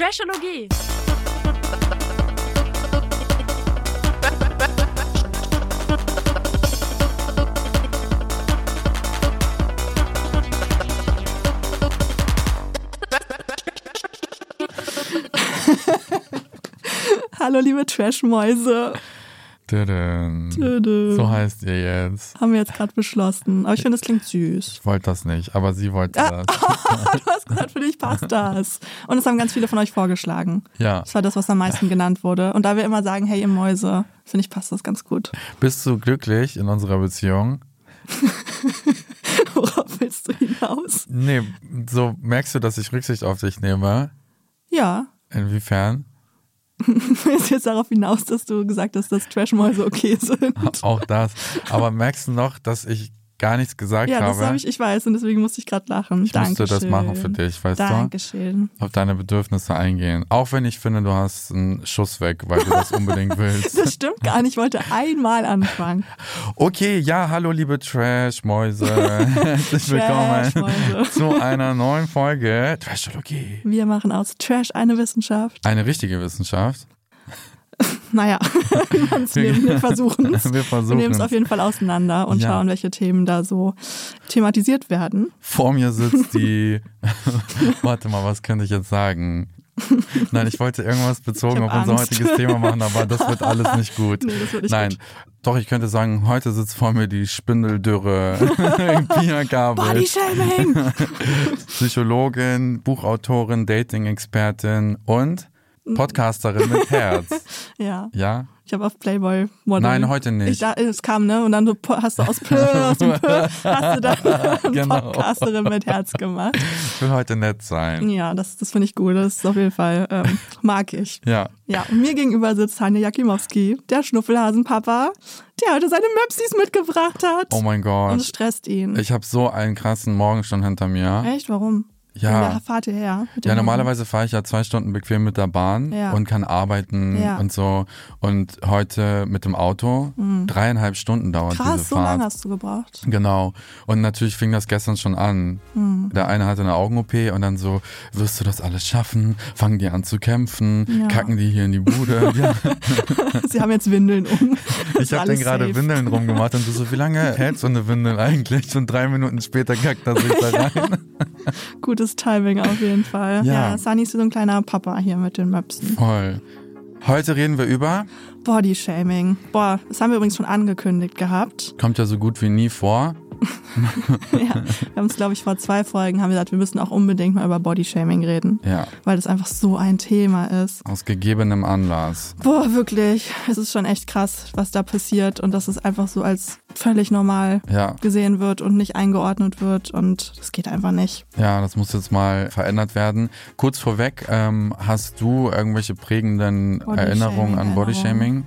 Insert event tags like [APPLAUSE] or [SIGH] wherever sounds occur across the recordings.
Trashologie. [LAUGHS] Hallo, liebe Trashmäuse. So heißt ihr jetzt. Haben wir jetzt gerade beschlossen. Aber ich finde, es klingt süß. Ich wollte das nicht, aber sie wollte Ah, das. [LAUGHS] du hast gesagt, für dich passt das. Und es haben ganz viele von euch vorgeschlagen. Ja. Das war das, was am meisten genannt wurde. Und da wir immer sagen, hey, ihr Mäuse, finde ich, passt das ganz gut. Bist du glücklich in unserer Beziehung? [LAUGHS] Worauf willst du hinaus? Nee, so merkst du, dass ich Rücksicht auf dich nehme? Ja. Inwiefern? [LAUGHS] Du jetzt darauf hinaus, dass du gesagt hast, dass Trashmäuse okay [LAUGHS] sind? Auch das. Aber merkst du noch, dass ich gar nichts gesagt Ja, das habe? habe ich, ich weiß, und deswegen musste ich gerade lachen. Ich Dankeschön. musste das machen für dich, weißt du? Dankeschön. Auf deine Bedürfnisse eingehen. Auch wenn ich finde, du hast einen Schuss weg, weil du das [LAUGHS] unbedingt willst. Das stimmt gar nicht. Ich wollte einmal anfangen. Okay, ja, hallo liebe Trash-Mäuse. [LAUGHS] Herzlich willkommen zu einer neuen Folge Trashologie. Wir machen aus Trash eine Wissenschaft. Eine richtige Wissenschaft. [LAUGHS] Naja, [LAUGHS] wir, wir versuchen es. [LAUGHS] Wir nehmen es auf jeden Fall auseinander und Ja. schauen, welche Themen da so thematisiert werden. Vor mir sitzt die. Warte mal, was könnte ich jetzt sagen? Nein, ich wollte irgendwas bezogen auf unser Angst. heutiges Thema machen, aber das wird alles nicht gut. Nee, das wird nicht Nein, gut. doch, ich könnte sagen, heute sitzt vor mir die Spindeldürre Pia Gabel. Bodyshaming! Psychologin, Buchautorin, Dating-Expertin und Podcasterin mit Herz. [LAUGHS] ja, Ja? ich habe auf Playboy Model. Nein, heute nicht. Ich, da, es kam, ne? Und dann du, hast du aus P, aus dem P, hast du dann [LAUGHS] Genau. [LAUGHS] Podcasterin mit Herz gemacht. Ich will heute nett sein. Ja, das, das finde ich gut. Das ist auf jeden Fall, ähm, mag ich. Ja. Ja, und mir gegenüber sitzt Hanja Jakimowski, der Schnuffelhasenpapa, der heute seine Möpsis mitgebracht hat. Oh mein Und Gott. stresst ihn. Ich habe so einen krassen Morgen schon hinter mir. Echt? Warum? Ja. Wo fahrt ihr her? Ja, normalerweise fahre ich ja zwei Stunden bequem mit der Bahn Ja. und kann arbeiten Ja. und so. Und heute mit dem Auto dreieinhalb Stunden dauert Mhm. Krass, diese so Fahrt. lange hast du gebraucht. Genau. Und natürlich fing das gestern schon an. Mhm. Der eine hatte eine Augen-OP und dann so, wirst du das alles schaffen? Fangen die an zu kämpfen? Ja. Kacken die hier in die Bude? [LAUGHS] ja. Sie haben jetzt Windeln um. [LAUGHS] Ich habe alles den gerade. Windeln rumgemacht und du so, wie lange [LAUGHS] hält so eine Windel eigentlich? Und drei Minuten später kackt er sich da rein. [LAUGHS] Gutes Timing auf jeden Fall. Ja. Ja, Sunny ist so ein kleiner Papa hier mit den Möpsen. Voll. Heute reden wir über, Bodyshaming. Boah, das haben wir übrigens schon angekündigt gehabt. kommt ja so gut wie nie vor. [LAUGHS] ja, wir haben es, glaube ich, vor zwei Folgen haben wir gesagt, wir müssen auch unbedingt mal über Bodyshaming reden. Ja, Weil das einfach so ein Thema ist. aus gegebenem Anlass. Boah, wirklich. Es ist schon echt krass, was da passiert und dass es einfach so als völlig normal Ja, gesehen wird und nicht eingeordnet wird und das geht einfach nicht. ja, das muss jetzt mal verändert werden. Kurz vorweg, ähm, hast du irgendwelche prägenden Erinnerungen an. Bodyshaming?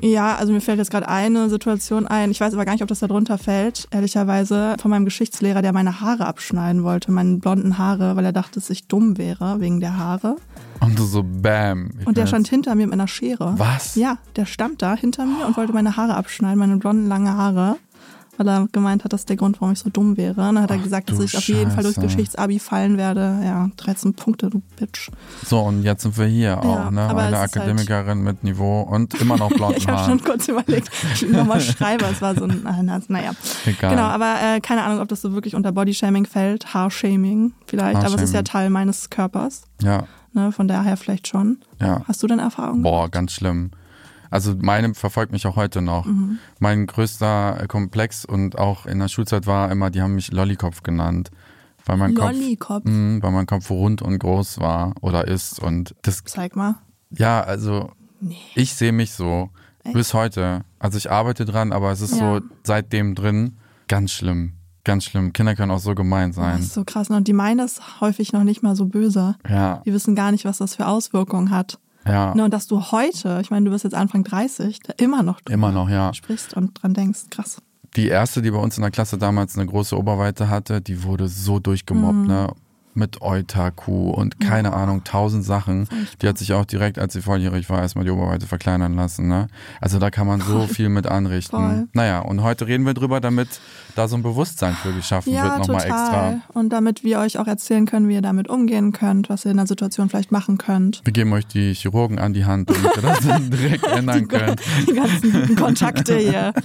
Ja, also mir fällt jetzt gerade eine Situation ein. Ich weiß aber gar nicht, ob das da drunter fällt, ehrlicherweise, von meinem Geschichtslehrer, der meine Haare abschneiden wollte, meine blonden Haare, weil er dachte, dass ich dumm wäre wegen der Haare. Und du so, bam. Und der stand hinter mir mit einer Schere. Was? Ja, der stand da hinter mir und wollte meine Haare abschneiden, meine blonden, lange Haare. Weil er gemeint hat, das ist der Grund, warum ich so dumm wäre. Und dann hat er Ach, gesagt, dass ich auf jeden Fall durch Scheiße. Geschichtsabi fallen werde. Ja, 13 Punkte, du Bitch. So, und jetzt sind wir hier auch, ne? Eine halt- Akademikerin mit Niveau und immer noch [LAUGHS] blonden Ich habe schon kurz überlegt, ich nochmal schreibe. Es war so ein, na, naja. Egal. Genau, aber äh, keine Ahnung, ob das so wirklich unter Bodyshaming fällt. Haarshaming vielleicht, aber es ist ja Haarshaming. Teil meines Körpers. Ja, Ne, von daher vielleicht schon. ja. Hast du denn Erfahrung? Boah, ganz schlimm. Also meine verfolgt mich auch heute noch. Mhm. Mein größter Komplex und auch in der Schulzeit war immer, die haben mich Lollykopf genannt. Weil mein Lollykopf? Kopf, mh, weil mein Kopf rund und groß war oder ist und das Zeig mal. ja, also Nee. ich sehe mich so. Bis heute. Also ich arbeite dran, aber es ist Ja. so seitdem drin. Ganz schlimm. Ganz schlimm. Kinder können auch so gemein Das sein. ist so krass. Und die meinen das häufig noch nicht mal so böse. Ja, Die wissen gar nicht, was das für Auswirkungen hat. Ja. Ne, und dass du heute, ich meine, du bist jetzt Anfang 30, da immer noch Immer noch, ja. sprichst und dran denkst, krass. Die erste, die bei uns in der Klasse damals eine große Oberweite hatte, die wurde so durchgemobbt, Mhm. ne? Mit Eutaku und keine Ahnung, tausend Sachen. Die hat sich auch direkt, als sie volljährig war, erstmal die Oberweite verkleinern lassen, ne? Also da kann man so viel mit anrichten. Voll. Naja, und heute reden wir drüber, damit da so ein Bewusstsein für geschaffen Ja, wird, nochmal extra. Und damit wir euch auch erzählen können, wie ihr damit umgehen könnt, was ihr in der Situation vielleicht machen könnt. Wir geben euch die Chirurgen an die Hand, damit ihr das dann [LAUGHS] direkt ändern könnt. Die ganzen guten Kontakte hier. [LAUGHS]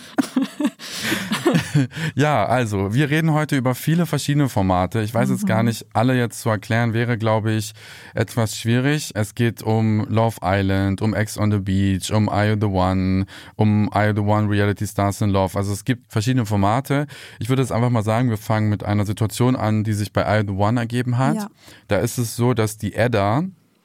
[LAUGHS] Ja, also, wir reden heute über viele verschiedene Formate. Ich weiß jetzt gar nicht, alle jetzt zu erklären, wäre, glaube ich, etwas schwierig. Es geht um Love Island, um Ex on the Beach, um I You the One, um I You the One Reality Stars in Love. Also es gibt verschiedene Formate. Ich würde jetzt einfach mal sagen, wir fangen mit einer Situation an, die sich bei I You the One ergeben hat. Ja. Da ist es so, dass die Edda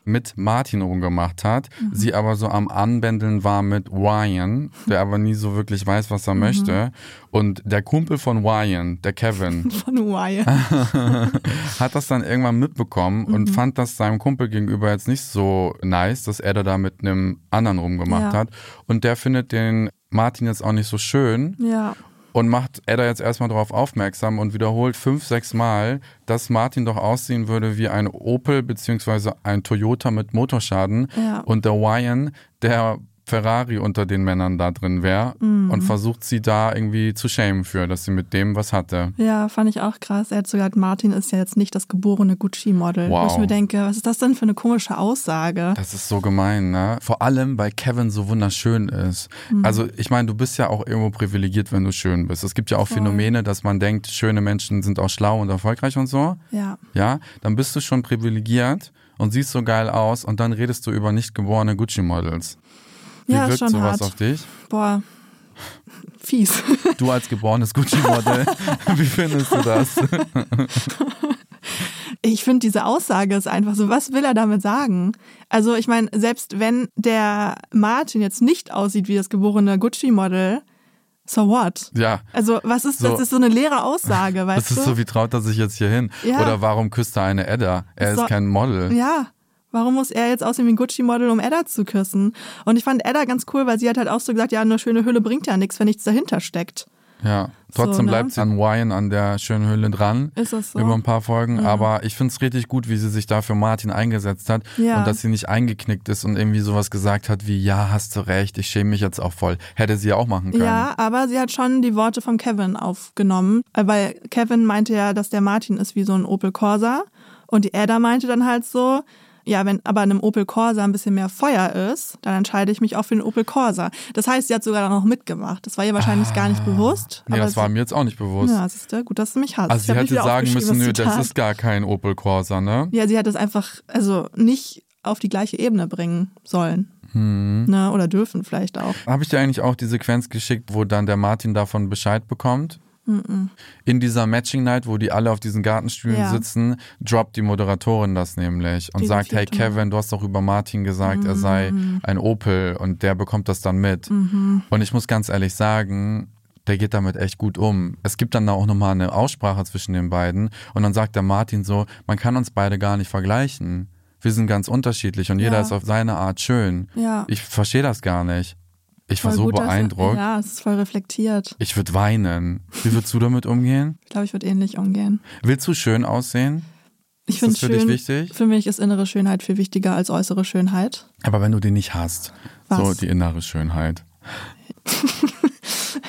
mit Martin rumgemacht hat, sie aber so am Anbändeln war mit Ryan, der aber nie so wirklich weiß, was er möchte. Und der Kumpel von Ryan, der Kevin, [LAUGHS] Von Wire. [LAUGHS] hat das dann irgendwann mitbekommen und fand das seinem Kumpel gegenüber jetzt nicht so nice, dass er da, da mit einem anderen rumgemacht Ja. hat. Und der findet den Martin jetzt auch nicht so schön Ja. Und macht Edda jetzt erstmal darauf aufmerksam und wiederholt fünf, sechs Mal, dass Martin doch aussehen würde wie ein Opel beziehungsweise ein Toyota mit Motorschaden Ja. und der Ryan, der Ferrari unter den Männern da drin wäre Mhm. und versucht sie da irgendwie zu schämen für, dass sie mit dem was hatte. Ja, fand ich auch krass. Er hat sogar gesagt, Martin ist ja jetzt nicht das geborene Gucci-Model. Wow. Wo ich mir denke, was ist das denn für eine komische Aussage? Das ist so gemein, ne? Vor allem, weil Kevin so wunderschön ist. Mhm. Also, ich meine, du bist ja auch irgendwo privilegiert, wenn du schön bist. Es gibt ja auch Phänomene, dass man denkt, schöne Menschen sind auch schlau und erfolgreich und so. Ja. Ja, dann bist du schon privilegiert und siehst so geil aus und dann redest du über nicht geborene Gucci-Models. Wie Ja, wirkt schon sowas hart. auf dich? Boah. Fies. Du als geborenes Gucci-Model, [LAUGHS] wie findest du das? Ich finde, diese Aussage ist einfach so, was will er damit sagen? Also, ich meine, selbst wenn der Martin jetzt nicht aussieht wie das geborene Gucci-Model, so what? Ja. Also, was ist, So. das ist so eine leere Aussage, [LAUGHS] weißt Das ist du? so, wie traut er sich jetzt hier hin? Ja. Oder warum küsst er eine Edda? Er So- ist kein Model. Ja. Warum muss er jetzt aussehen wie ein Gucci-Model, um Edda zu küssen? Und ich fand Edda ganz cool, weil sie hat halt auch so gesagt, ja, eine schöne Hülle bringt ja nichts, wenn nichts dahinter steckt. Ja, trotzdem So, ne? bleibt sie an Ryan an der schönen Hülle dran. Ist das so? Über ein paar Folgen. Aber ich finde es richtig gut, wie sie sich da für Martin eingesetzt hat. Ja. Und dass sie nicht eingeknickt ist und irgendwie sowas gesagt hat wie, ja, hast du recht, ich schäme mich jetzt auch voll. Hätte sie ja auch machen können. Ja, aber sie hat schon die Worte vom Kevin aufgenommen, äh, weil Kevin meinte ja, dass der Martin ist wie so ein Opel Corsa und die Ada meinte dann halt so, ja, wenn aber in einem Opel Corsa ein bisschen mehr Feuer ist, dann entscheide ich mich auch für den Opel Corsa. Das heißt, sie hat sogar auch mitgemacht. Das war ihr wahrscheinlich gar nicht bewusst. Nee, aber das war mir jetzt auch nicht bewusst. Ja, siehst du, gut, dass du mich hast. also Ich sie hätte sagen müssen, nö, das ist gar kein Opel Corsa, ne? Ja, sie hat es einfach, also nicht auf die gleiche Ebene bringen sollen. Hm. Ne, oder dürfen vielleicht auch. Habe ich dir eigentlich auch die Sequenz geschickt, wo dann der Martin davon Bescheid bekommt? In dieser Matching Night, wo die alle auf diesen Gartenstühlen Ja. sitzen, droppt die Moderatorin das nämlich und Die sagt, hey. Kevin, du hast doch über Martin gesagt, er sei Mhm. ein Opel und der bekommt das dann mit. Und ich muss ganz ehrlich sagen, der geht damit echt gut um. Es gibt dann da auch nochmal eine Aussprache zwischen den beiden und dann sagt der Martin so, man kann uns beide gar nicht vergleichen. Wir sind ganz unterschiedlich und jeder Ja. ist auf seine Art schön. Ja. Ich verstehe das gar nicht. Ich war Voll so gut, dass- beeindruckt. Ja, es ist voll reflektiert. Ich würde weinen. Wie würdest du damit umgehen? Ich glaube, ich würde ähnlich umgehen. Willst du schön aussehen? Ich finde das für dich schön, wichtig? Für mich ist innere Schönheit viel wichtiger als äußere Schönheit. Aber wenn du die nicht hast, Was? so die innere Schönheit, [LAUGHS]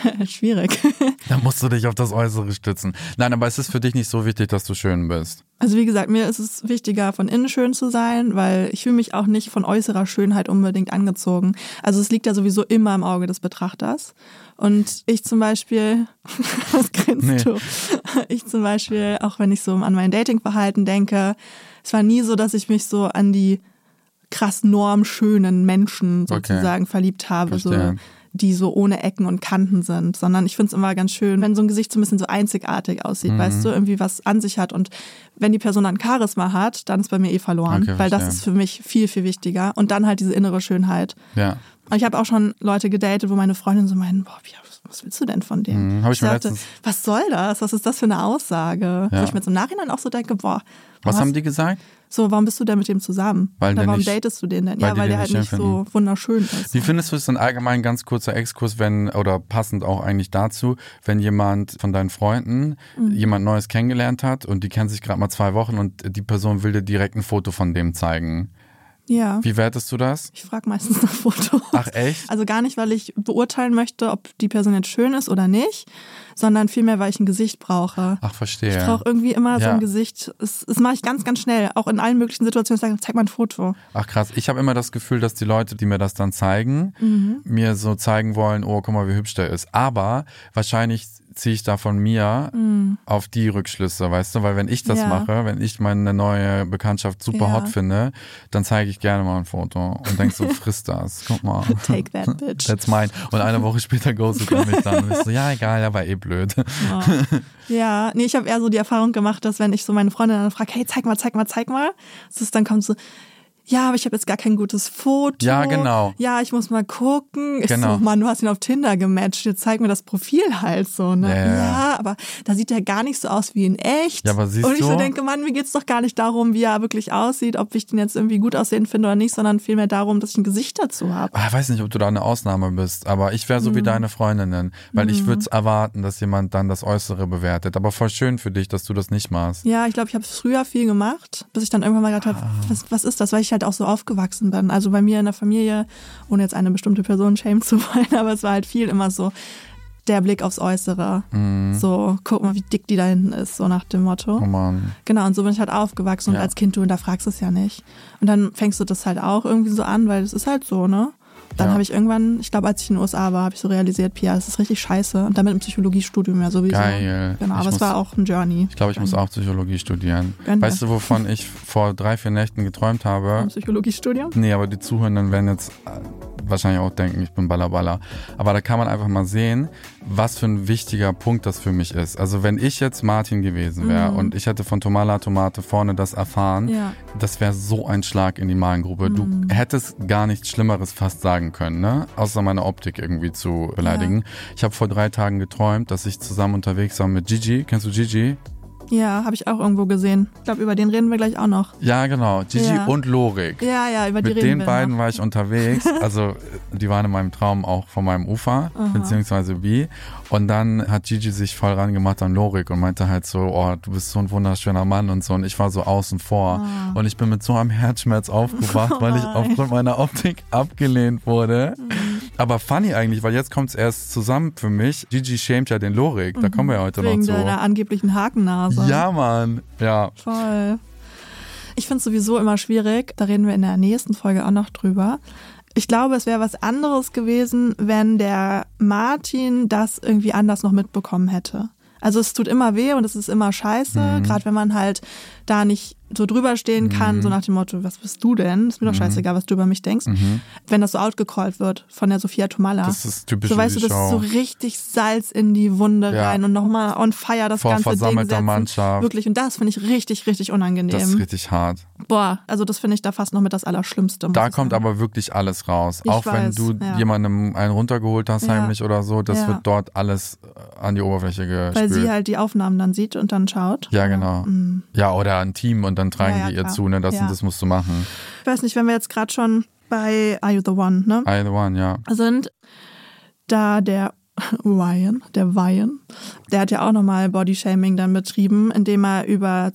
[LAUGHS] Schwierig. [LAUGHS] dann musst du dich auf das Äußere stützen. Nein, aber es ist für dich nicht so wichtig, dass du schön bist. Also wie gesagt, mir ist es wichtiger, von innen schön zu sein, weil ich fühle mich auch nicht von äußerer Schönheit unbedingt angezogen. Also es liegt ja sowieso immer im Auge des Betrachters. Und ich zum Beispiel, [LAUGHS] was grinst Nee. du? Ich zum Beispiel, auch wenn ich so an mein Datingverhalten denke, es war nie so, dass ich mich so an die krass normschönen Menschen Okay. sozusagen verliebt habe, so, Verstehe. Die so ohne Ecken und Kanten sind, sondern ich finde es immer ganz schön, wenn so ein Gesicht so ein bisschen so einzigartig aussieht, Mhm. weißt du, irgendwie was an sich hat und wenn die Person dann Charisma hat, dann ist bei mir eh verloren, Okay, weil das ist für mich viel, viel wichtiger und dann halt diese innere Schönheit. Ja. Und ich habe auch schon Leute gedatet, wo meine Freundinnen so meinen, boah, wie, was willst du denn von dem? Mhm, ich mir sagte, was soll das? Was ist das für eine Aussage? Ja. Wo ich mir zum Nachhinein auch so denke, boah, Was haben die gesagt? So, warum bist du denn mit dem zusammen? Weil Oder der warum nicht- datest du den denn? weil ja, weil der halt nicht schön so wunderschön ist. Wie findest du es denn allgemein, ganz kurzer Exkurs, wenn, oder passend auch eigentlich dazu, wenn jemand von deinen Freunden Mhm. jemand Neues kennengelernt hat und die kennen sich gerade mal zwei Wochen und die Person will dir direkt ein Foto von dem zeigen? Ja. Wie wertest du das? Ich frage meistens nach Fotos. Ach echt? Also gar nicht, weil ich beurteilen möchte, ob die Person jetzt schön ist oder nicht, sondern vielmehr, weil ich ein Gesicht brauche. Ach, verstehe. Ich brauche irgendwie immer so Ja. ein Gesicht. Das, das mache ich ganz, ganz schnell. Auch in allen möglichen Situationen. Ich sage, zeig mal ein Foto. Ach krass, ich habe immer das Gefühl, dass die Leute, die mir das dann zeigen, Mhm. mir so zeigen wollen, oh, guck mal, wie hübsch der ist. Aber wahrscheinlich ziehe ich da von mir auf die Rückschlüsse, weißt du? Weil wenn ich das. Ja. mache, wenn ich meine neue Bekanntschaft super Ja. hot finde, dann zeige ich gerne mal ein Foto und denk so, [LAUGHS] friss das, guck mal. Take that, bitch. That's mine. Und eine Woche später ghostet er mich dann. Und ich so, ja, egal, er war eh blöd. Ja, nee, ich habe eher so die Erfahrung gemacht, dass wenn ich so meine Freundin dann frage, hey, zeig mal, zeig mal, zeig mal, dass es dann kommt so, ja, aber ich habe jetzt gar kein gutes Foto. Ja, genau. Ja, ich muss mal gucken. Ich Genau. so, Mann, du hast ihn auf Tinder gematcht, jetzt zeig mir das Profil halt so. Ne? Ja, ja, aber da sieht er gar nicht so aus wie in echt. Ja, aber siehst Und ich so du? denke, Mann, mir geht's doch gar nicht darum, wie er wirklich aussieht, ob ich den jetzt irgendwie gut aussehen finde oder nicht, sondern vielmehr darum, dass ich ein Gesicht dazu habe. Ah, Ich weiß nicht, ob du da eine Ausnahme bist, aber ich wäre so Mhm. wie deine Freundinnen, weil ich würde erwarten, dass jemand dann das Äußere bewertet. Aber voll schön für dich, dass du das nicht machst. Ja, ich glaube, ich habe früher viel gemacht, bis ich dann irgendwann mal gedacht habe, Ah. was, was ist das? Weil ich halt auch so aufgewachsen bin. Also bei mir in der Familie, ohne jetzt eine bestimmte Person schämen zu [LAUGHS] wollen, aber es war halt viel immer so der Blick aufs Äußere. Mhm. So, guck mal, wie dick die da hinten ist, so nach dem Motto. Oh Mann. Genau, und so bin ich halt aufgewachsen Ja. und als Kind du hinterfragst es ja nicht. Und dann fängst du das halt auch irgendwie so an, weil es ist halt so, ne? Dann Ja. habe ich irgendwann, ich glaube, als ich in den USA war, habe ich so realisiert, Pia, das ist richtig scheiße. Und damit im Psychologiestudium ja sowieso. Geil. Genau, Ich aber es muss- war auch ein Journey. Ich glaube, ich muss auch Psychologie studieren. Gönn dir. Weißt du, wovon ich vor drei, vier Nächten geträumt habe? Im Psychologiestudium. Nee, aber die Zuhörenden werden jetzt äh, wahrscheinlich auch denken, ich bin Ballerballer. Aber da kann man einfach mal sehen, was für ein wichtiger Punkt das für mich ist. Also wenn ich jetzt Martin gewesen wäre und ich hätte von Tomala Tomate vorne das erfahren, Mhm. Ja. Mhm. das wäre so ein Schlag in die Magengrube. Du hättest gar nichts Schlimmeres fast sagen können, ne? Außer meine Optik irgendwie zu beleidigen. Ich habe vor drei Tagen geträumt, dass ich zusammen unterwegs war mit Gigi. Kennst du Gigi? Ja, habe ich auch irgendwo gesehen. Ich glaube, über den reden wir gleich auch noch. Ja, genau. Gigi Ja. und Lorik. Ja, ja, über die Mit reden den wir beiden noch. war ich unterwegs. [LAUGHS] Also die waren in meinem Traum auch von meinem Ufer, beziehungsweise Bi. Und dann hat Gigi sich voll rangemacht an Lorik und meinte halt so, oh, du bist so ein wunderschöner Mann und so. Und ich war so außen vor. Ah. Und ich bin mit so einem Herzschmerz aufgewacht, weil ich [LAUGHS] aufgrund meiner Optik abgelehnt wurde. Mhm. Aber funny eigentlich, weil jetzt kommt es erst zusammen für mich. Gigi schämt ja den Lorik. Da kommen wir ja heute. Wegen noch zu. deiner angeblichen Hakennase. Ja, Mann. Ja. Voll. Ich finde es sowieso immer schwierig, da reden wir in der nächsten Folge auch noch drüber. Ich glaube, es wäre was anderes gewesen, wenn der Martin das irgendwie anders noch mitbekommen hätte. Also es tut immer weh und es ist immer scheiße, Mhm. gerade wenn man halt da nicht so drüber stehen kann, Mhm. so nach dem Motto, was bist du denn? Ist mir doch scheißegal, was du über mich denkst. Wenn das so outgecallt wird von der Sophia Tomalla. Mhm. Das ist typisch So weißt du, das ist so Show. richtig Salz in die Wunde Ja. rein und nochmal on fire das Vor ganze Ding versammelter setzen. Mannschaft. Wirklich, und das finde ich richtig, richtig unangenehm. Das ist richtig hart. Boah, also das finde ich da fast noch mit das Allerschlimmste. Da kommt sagen. aber wirklich alles raus. Ich auch wenn weiß, du ja. jemandem einen runtergeholt hast, Ja. heimlich oder so, das wird dort alles äh, an die Oberfläche gespült. Weil sie halt die Aufnahmen dann sieht und dann schaut. ja, genau. Ja, oder ein Team und dann tragen Ja, die ihr klar. zu, ne? Das, und das musst du machen. Ich weiß nicht, wenn wir jetzt gerade schon bei Are You the One, ne? I the one, ja. Sind da der [LAUGHS] Ryan, der Ryan, der hat ja auch nochmal Bodyshaming dann betrieben, indem er über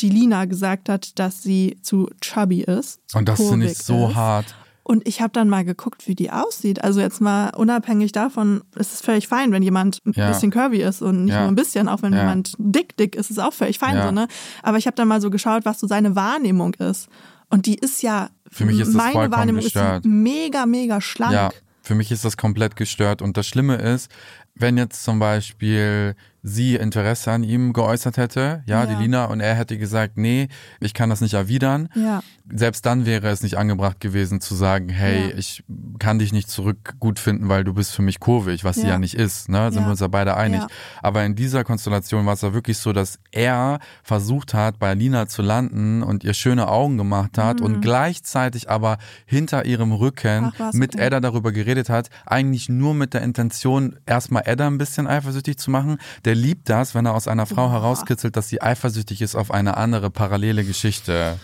die Lina gesagt hat, dass sie zu chubby ist. zu Und das finde ich so ist. hart. Und ich habe dann mal geguckt, wie die aussieht. Also jetzt mal unabhängig davon, ist es völlig fein, wenn jemand ein Ja. bisschen curvy ist und nicht Ja. nur ein bisschen, auch wenn Ja. jemand dick dick ist, ist es auch völlig fein so, ne? Aber ich habe dann mal so geschaut, was so seine Wahrnehmung ist. Und die ist ja, Für mich ist das meine Wahrnehmung gestört. ist mega, mega schlank. Ja, für mich ist das komplett gestört. Und das Schlimme ist, wenn jetzt zum Beispiel sie Interesse an ihm geäußert hätte, ja, Ja. die Lina, und er hätte gesagt, nee, ich kann das nicht erwidern. Ja. Selbst dann wäre es nicht angebracht gewesen zu sagen, hey, Ja. ich kann dich nicht zurück gut finden, weil du bist für mich kurvig, was sie Ja. nicht ist, ne? Sind wir uns ja beide einig. Aber in dieser Konstellation war es ja wirklich so, dass er versucht hat, bei Lina zu landen und ihr schöne Augen gemacht hat und gleichzeitig aber hinter ihrem Rücken Mhm. Ach, mit. Edda darüber geredet hat, eigentlich nur mit der Intention, erstmal Edda ein bisschen eifersüchtig zu machen. Der liebt das, wenn er aus einer Frau herauskitzelt, dass sie eifersüchtig ist auf eine andere parallele Geschichte.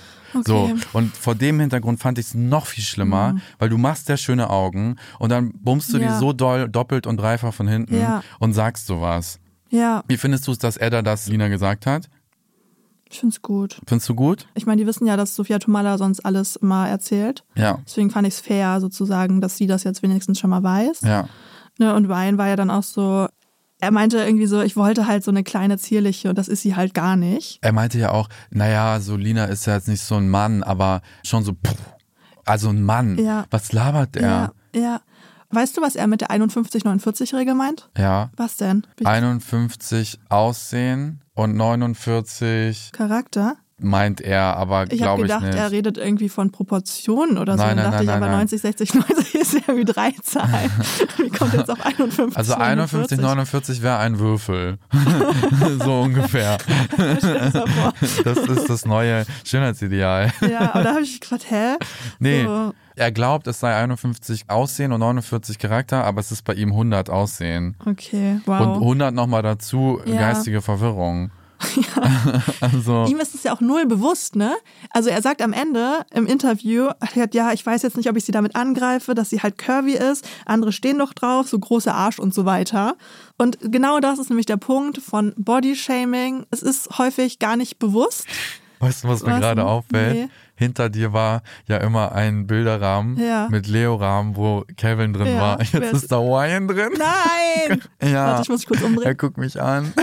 So, Okay. und vor dem Hintergrund fand ich es noch viel schlimmer, weil du machst sehr schöne Augen und dann bummst du die Ja. so doll, doppelt und dreifach von hinten Ja. und sagst sowas. Ja, Wie findest du es, dass Edda das Lina gesagt hat? ich find's gut. Findest du gut? Ich meine, die wissen ja, dass Sophia Tomala sonst alles immer erzählt. Ja. Deswegen fand ich es fair, sozusagen, dass sie das jetzt wenigstens schon mal weiß. Ja. Ne, und Ryan war ja dann auch so, er meinte irgendwie so, ich wollte halt so eine kleine zierliche und das ist sie halt gar nicht. Er meinte ja auch, naja, so Lina ist ja jetzt nicht so ein Mann, aber schon so, pff, also ein Mann. Ja. Was labert er? Ja, ja. Weißt du, was er mit der 51-49-Regel meint? Ja. Was denn? 51 Aussehen und 49 Charakter? Meint er, aber Ich habe glaube ich gedacht, nicht. er redet irgendwie von Proportionen oder so. Nein, Dann nein, dachte nein, ich, aber nein. 90, 60, 90 ist ja wie drei Zahlen. [LAUGHS] Wie kommt jetzt auf 51? also 51, 49? 49 wäre ein Würfel. [LAUGHS] so ungefähr. [LAUGHS] Das ist das neue Schönheitsideal. Ja, aber da habe ich gefragt, hä? Nee, So, er glaubt, es sei 51 Aussehen und 49 Charakter, aber es ist bei ihm 100 Aussehen. okay, Und wow. 100 nochmal dazu, Ja. geistige Verwirrung. [LAUGHS] also, Ihm ist es ja auch null bewusst, ne? Also er sagt am Ende im Interview, er hat, ja, ich weiß jetzt nicht, ob ich sie damit angreife, dass sie halt curvy ist. Andere stehen doch drauf, so großer Arsch und so weiter. Und genau das ist nämlich der Punkt von Bodyshaming. Es ist häufig gar nicht bewusst. weißt du, was mir gerade auffällt? Nee. Hinter dir war ja immer ein Bilderrahmen Ja. mit Leo-Rahmen, wo Kevin drin Ja, war. wer Jetzt ist- ist da Ryan drin. Nein! [LAUGHS] Ja. Warte, ich muss mich kurz Er umdrehen. guckt mich an. [LAUGHS] [LAUGHS]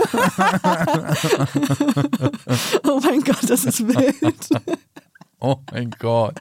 Oh mein Gott, das ist wild. Oh mein Gott.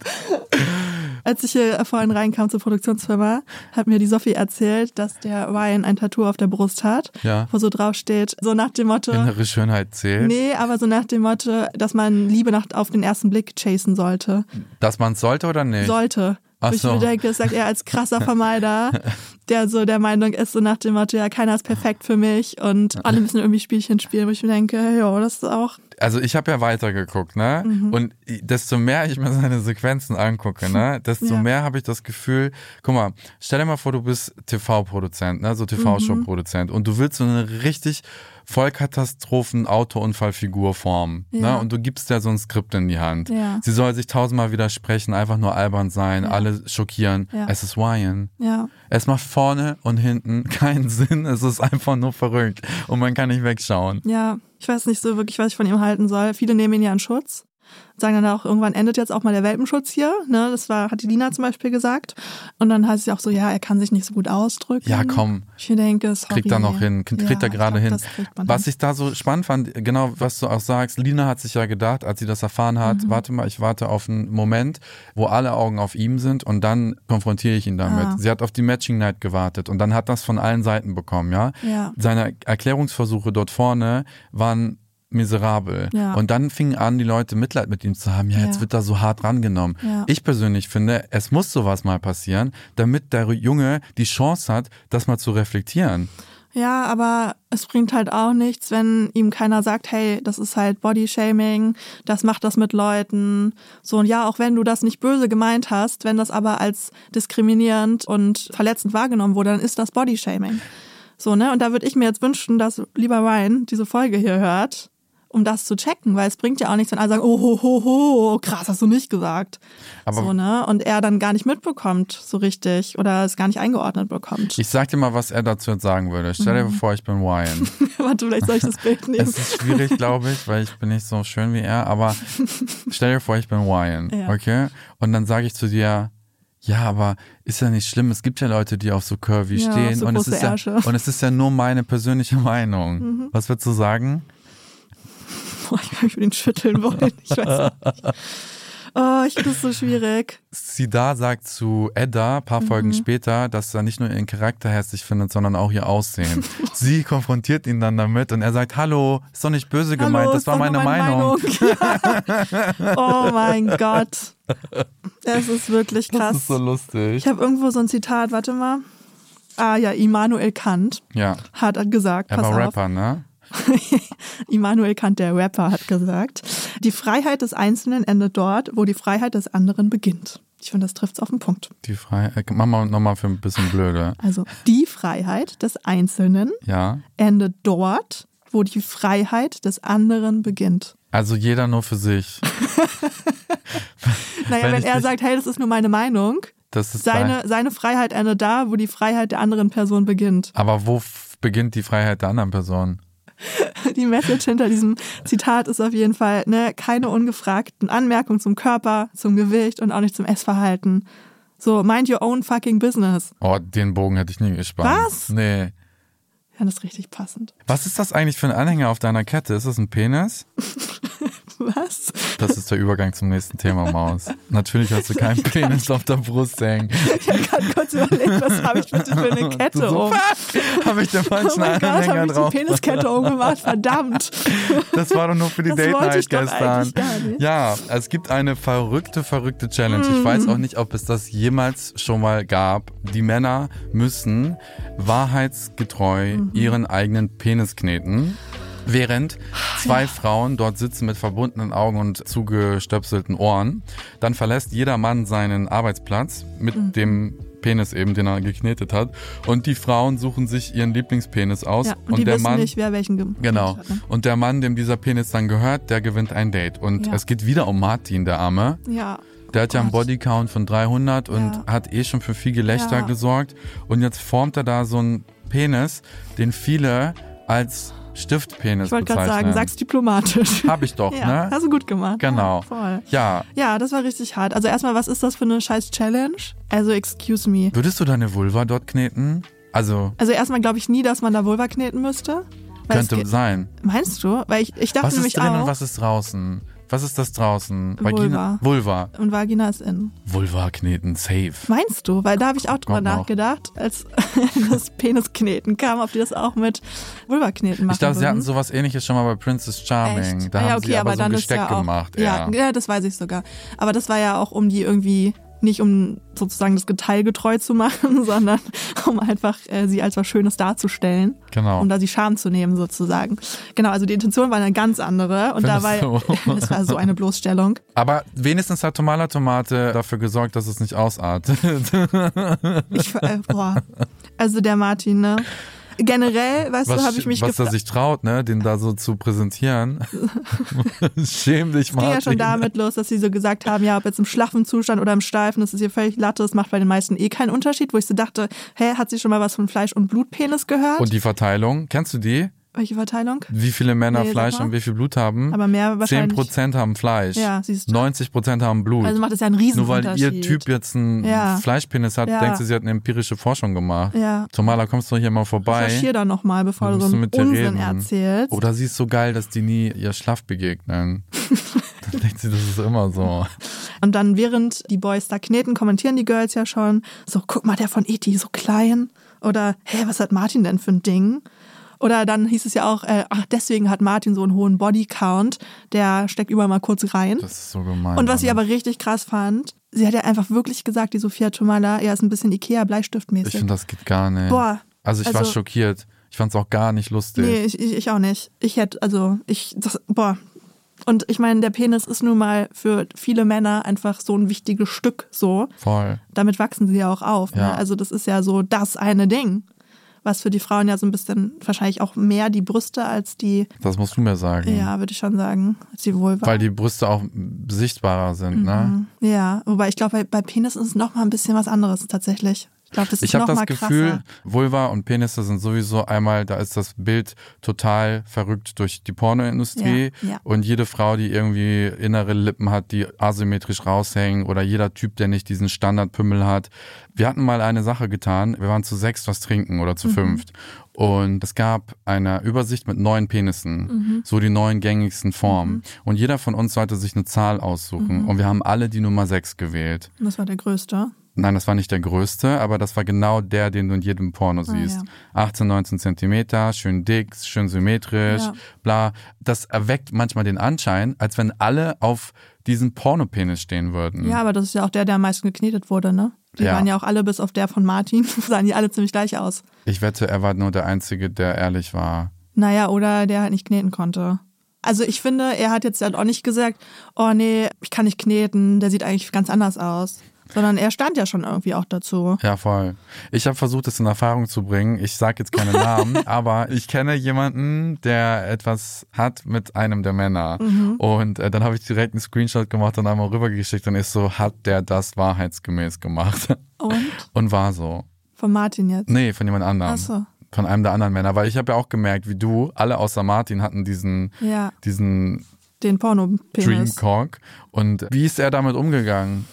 Als ich hier vorhin reinkam zur Produktionsfirma, hat mir die Sophie erzählt, dass der Ryan ein Tattoo auf der Brust hat, Ja. wo so drauf steht, so nach dem Motto, Innere Schönheit zählt. Nee, aber so nach dem Motto, dass man Liebe nach, auf den ersten Blick chasen sollte. Dass man es sollte oder nicht? Sollte. Ach Wo ich so. mir denke, das sagt er als krasser Vermeider, [LAUGHS] der so der Meinung ist, so nach dem Motto, ja, keiner ist perfekt für mich und alle müssen irgendwie Spielchen spielen, wo ich mir denke, ja, das ist auch, also ich habe ja weitergeguckt, ne? Mhm. Und desto mehr ich mir seine Sequenzen angucke, ne, [LAUGHS] desto Ja. mehr habe ich das Gefühl, guck mal, stell dir mal vor, du bist TV-Produzent, ne, so TV-Show-Produzent und du willst so eine richtig Vollkatastrophen-Autounfallfigur formen, ne? Ja. Und du gibst der so ein Skript in die Hand. Ja. Sie soll sich tausendmal widersprechen, einfach nur albern sein, alle schockieren. Ja. Es ist Ryan. ja. Es macht vorne und hinten [LAUGHS] keinen Sinn. Es ist einfach nur verrückt und man kann nicht wegschauen. Ja, ich weiß nicht so wirklich, was ich von ihm halten soll. Viele nehmen ihn ja in Schutz. Sagen dann auch, irgendwann endet jetzt auch mal der Welpenschutz hier. Ne? Das war, hat die Lina zum Beispiel gesagt. Und dann heißt es auch so, ja, er kann sich nicht so gut ausdrücken. Ja, komm. Ich denke, sorry. Kriegt er noch hin, kriegt Ja, er gerade hin. Was hin. ich da so spannend fand, genau was du auch sagst, Lina hat sich ja gedacht, als sie das erfahren hat, Mhm. warte mal, ich warte auf einen Moment, wo alle Augen auf ihm sind und dann konfrontiere ich ihn damit. Ah. Sie hat auf die Matching Night gewartet und dann hat das von allen Seiten bekommen, ja. Ja. Seine Erklärungsversuche dort vorne waren miserabel. Ja. Und dann fingen an, die Leute Mitleid mit ihm zu haben. Ja, jetzt Ja. wird er so hart rangenommen. Ja. Ich persönlich finde, es muss sowas mal passieren, damit der Junge die Chance hat, das mal zu reflektieren. Ja, aber es bringt halt auch nichts, wenn ihm keiner sagt, hey, das ist halt Bodyshaming, das macht das mit Leuten. So, und ja, auch wenn du das nicht böse gemeint hast, wenn das aber als diskriminierend und verletzend wahrgenommen wurde, dann ist das Bodyshaming. So, ne? Und da würde ich mir jetzt wünschen, dass lieber Ryan diese Folge hier hört, um das zu checken, weil es bringt ja auch nichts, wenn alle sagen, oh, ho, ho, ho, krass, hast du nicht gesagt. Aber- so, ne? Und er dann gar nicht mitbekommt, so richtig, oder es gar nicht eingeordnet bekommt. Ich sag dir mal, was er dazu jetzt sagen würde. Stell dir vor, ich bin Ryan. [LAUGHS] Warte, vielleicht soll ich das Bild nehmen. Es ist schwierig, glaube ich, weil ich bin nicht so schön wie er, aber [LAUGHS] stell dir vor, ich bin Ryan, Ja. okay? Und dann sage ich zu dir, ja, aber ist ja nicht schlimm. Es gibt ja Leute, die auf so curvy Ja, stehen so und es ist ja Ärsche. Mhm. und es ist ja nur meine persönliche [LAUGHS] Meinung. Was würdest du sagen? Boah, ich würde ihn schütteln wollen. Ich weiß nicht. Oh, ich finde das so schwierig. Sida sagt zu Edda, ein paar Mhm. Folgen später, dass er nicht nur ihren Charakter hässlich findet, sondern auch ihr Aussehen. [LAUGHS] Sie konfrontiert ihn dann damit und er sagt, hallo, ist doch nicht böse gemeint, Hallo, das ist war nur meine Meinung. [LAUGHS] Ja. Oh mein Gott. Es ist wirklich Das krass. ist so lustig. Ich habe irgendwo so ein Zitat, warte mal. Ah ja, Immanuel Kant Ja, hat gesagt, er pass war auf. Rapper, ne? [LAUGHS] Immanuel Kant, der Rapper, hat gesagt, die Freiheit des Einzelnen endet dort, wo die Freiheit des anderen beginnt. Ich finde, das trifft es auf den Punkt. Die Freiheit, mach mal nochmal für ein bisschen blöde. Also die Freiheit des Einzelnen Ja, endet dort, wo die Freiheit des anderen beginnt. also jeder nur für sich. [LAUGHS] Naja, Wenn wenn, er sagt, hey, das ist nur meine Meinung, Das ist seine, seine Freiheit endet da, wo die Freiheit der anderen Person beginnt. Aber wo beginnt die Freiheit der anderen Person? Die Message hinter diesem Zitat ist auf jeden Fall, ne, keine ungefragten Anmerkungen zum Körper, zum Gewicht und auch nicht zum Essverhalten. So, mind your own fucking business. Oh, den Bogen hätte ich nie gespannt. Was? Nee. Ja, das ist richtig passend. Was ist das eigentlich für ein Anhänger auf deiner Kette? Ist das ein Penis? [LAUGHS] Was? Das ist der Übergang zum nächsten Thema, Maus. Natürlich hast du keinen [LAUGHS] Penis auf der Brust hängen. Ich habe gerade kurz überlegt, was habe ich bitte für eine [LAUGHS] Kette so, um? Habe ich den Oh falschen Gott, Anhänger habe ich drauf? die Peniskette umgemacht? Verdammt. Das war doch nur für die Das Date Night ich doch gestern. eigentlich gar nicht. Ja, es gibt eine verrückte, verrückte Challenge. Ich Mhm. weiß auch nicht, ob es das jemals schon mal gab. Die Männer müssen wahrheitsgetreu Mhm. ihren eigenen Penis kneten. Während zwei Frauen dort sitzen mit verbundenen Augen und zugestöpselten Ohren, dann verlässt jeder Mann seinen Arbeitsplatz mit Mhm. dem Penis eben, den er geknetet hat. Und die Frauen suchen sich ihren Lieblingspenis aus. Ja, und, die der wissen Mann nicht, wer welchen ge Genau. hat, ne? Und der Mann, dem dieser Penis dann gehört, der gewinnt ein Date. Und Ja. es geht wieder um Martin, der Arme. Ja. Der hat ja einen Gott. Bodycount von 300 und Ja. hat eh schon für viel Gelächter Ja. gesorgt. Und jetzt formt er da so einen Penis, den viele als Stiftpenis Ich wollte gerade sagen, sag's diplomatisch. Hab ich doch, [LAUGHS] ja, ne? hast du gut gemacht. Genau. Ja, voll. Ja. Ja, das war richtig hart. Also erstmal, was ist das für eine scheiß Challenge? Also, excuse me. Würdest du deine Vulva dort kneten? Also, Also erstmal glaube ich nie, dass man da Vulva kneten müsste. Könnte sein. Meinst du? Weil ich, ich dachte Was nämlich ist drin auch. und was ist draußen? Was ist das draußen? Vulva. Vulva. und Vagina ist in. Vulva kneten, safe. Meinst du? Weil da habe ich auch drüber noch. nachgedacht, als [LAUGHS] das Peniskneten kam, ob die das auch mit Vulva-Kneten machen Ich glaube, sie hatten sowas ähnliches schon mal bei Princess Charming. Echt? Da ah, haben ja, okay, sie aber, aber so ein dann Gesteck ist ja auch, gemacht. Ja, ja, das weiß ich sogar. Aber das war ja auch, um die irgendwie nicht um sozusagen das Geteil getreu zu machen, [LAUGHS] sondern um einfach äh, sie als was Schönes darzustellen. Genau. Um da die Scham zu nehmen sozusagen. Genau, also die Intention war eine ganz andere und Findest du? [LAUGHS] das war so eine Bloßstellung. Aber wenigstens hat Tomala Tomate dafür gesorgt, dass es nicht ausartet. Ich, äh, boah. Also der Martin, ne? Generell, weißt du, Was, habe ich mich was er gefragt. sich traut, ne, den da so zu präsentieren. [LAUGHS] Schäm dich, ging ja schon damit los, dass sie so gesagt haben, ja, ob jetzt im schlaffen Zustand oder im steifen, das ist ihr völlig Latte, das macht bei den meisten eh keinen Unterschied, wo ich so dachte, hä, hat sie schon mal was von Fleisch- und Blutpenis gehört? Und die Verteilung, kennst du die? Welche Verteilung? Wie viele Männer Nee, Fleisch und wie viel Blut haben? Aber mehr wahrscheinlich. 10% haben Fleisch. Ja, siehst du. 90% haben Blut. Also macht das ja einen Nur weil ihr Typ jetzt einen Ja. Fleischpenis hat, Ja. denkt sie, sie hat eine empirische Forschung gemacht. Ja. Tomala, kommst du hier mal vorbei? Recherchier da nochmal, bevor du so einen mit dir Unsinn reden. erzählst. Oder sie ist so geil, dass die nie ihr Schlaf begegnen. [LAUGHS] Dann denkt sie, das ist immer so. Und dann, während die Boys da kneten, kommentieren die Girls ja schon, so, guck mal, der von Eti, so klein. Oder, hä, was hat Martin denn für ein Ding? Oder dann hieß es ja auch, äh, ach, deswegen hat Martin so einen hohen Bodycount, der steckt überall mal kurz rein. Das ist so gemein. Und was ich aber richtig krass fand, sie hat ja einfach wirklich gesagt, die Sophia Tomala, er ist ein bisschen Ich Ikea-Bleistiftmäßig. finde, das geht gar nicht. Boah. Also ich war also- schockiert. Ich fand es auch gar nicht lustig. Nee, ich, ich, ich auch nicht. Ich hätte, also, ich, das, boah. Und ich meine, der Penis ist nun mal für viele Männer einfach so ein wichtiges Stück so. Voll. Damit wachsen sie ja auch auf. Ja. Ne? Also das ist ja so das eine Ding, was für die Frauen ja so ein bisschen wahrscheinlich auch mehr die Brüste als die, Das musst du mir sagen. ja, würde ich schon sagen, als die Vulva. Weil die Brüste auch sichtbarer sind, ne? ja, wobei ich glaube, bei, bei Penis ist es noch mal ein bisschen was anderes tatsächlich. Ich glaube, das ist Ich habe das Gefühl, krasser. Vulva und Penisse sind sowieso einmal, da ist das Bild total verrückt durch die Pornoindustrie Ja, ja. und jede Frau, die irgendwie innere Lippen hat, die asymmetrisch raushängen oder jeder Typ, der nicht diesen Standardpümmel hat. Wir hatten mal eine Sache getan, wir waren zu sechs was trinken oder Mhm. zu fünft und es gab eine Übersicht mit neun Penissen, Mhm. so die neun gängigsten Formen und jeder von uns sollte sich eine Zahl aussuchen Mhm. und wir haben alle die Nummer sechs gewählt. Das war der größte. Nein, das war nicht der größte, aber das war genau der, den du in jedem Porno siehst. Ah, ja. 18, 19 Zentimeter, schön dick, schön symmetrisch, Ja. bla. Das erweckt manchmal den Anschein, als wenn alle auf diesen Pornopenis stehen würden. Ja, aber das ist ja auch der, der am meisten geknetet wurde, ne? Die Ja. waren ja auch alle bis auf der von Martin, [LAUGHS] sahen die alle ziemlich gleich aus. Ich wette, er war nur der Einzige, der ehrlich war. Naja, oder der halt nicht kneten konnte. Also ich finde, er hat jetzt halt auch nicht gesagt, oh nee, ich kann nicht kneten, der sieht eigentlich ganz anders aus. Sondern er stand ja schon irgendwie auch dazu. Ja, voll. Ich habe versucht, es in Erfahrung zu bringen. Ich sage jetzt keine Namen, [LAUGHS] aber ich kenne jemanden, der etwas hat mit einem der Männer. Mhm. Und äh, dann habe ich direkt einen Screenshot gemacht und einmal rübergeschickt und ist so, hat der das wahrheitsgemäß gemacht? Und? [LAUGHS] Und war so. Von Martin jetzt. Nee, von jemand anderem. Ach so. Von einem der anderen Männer. Weil ich habe ja auch gemerkt, wie du, alle außer Martin hatten diesen, Ja, diesen den Porno-Penis. Dreamcock. Und wie ist er damit umgegangen?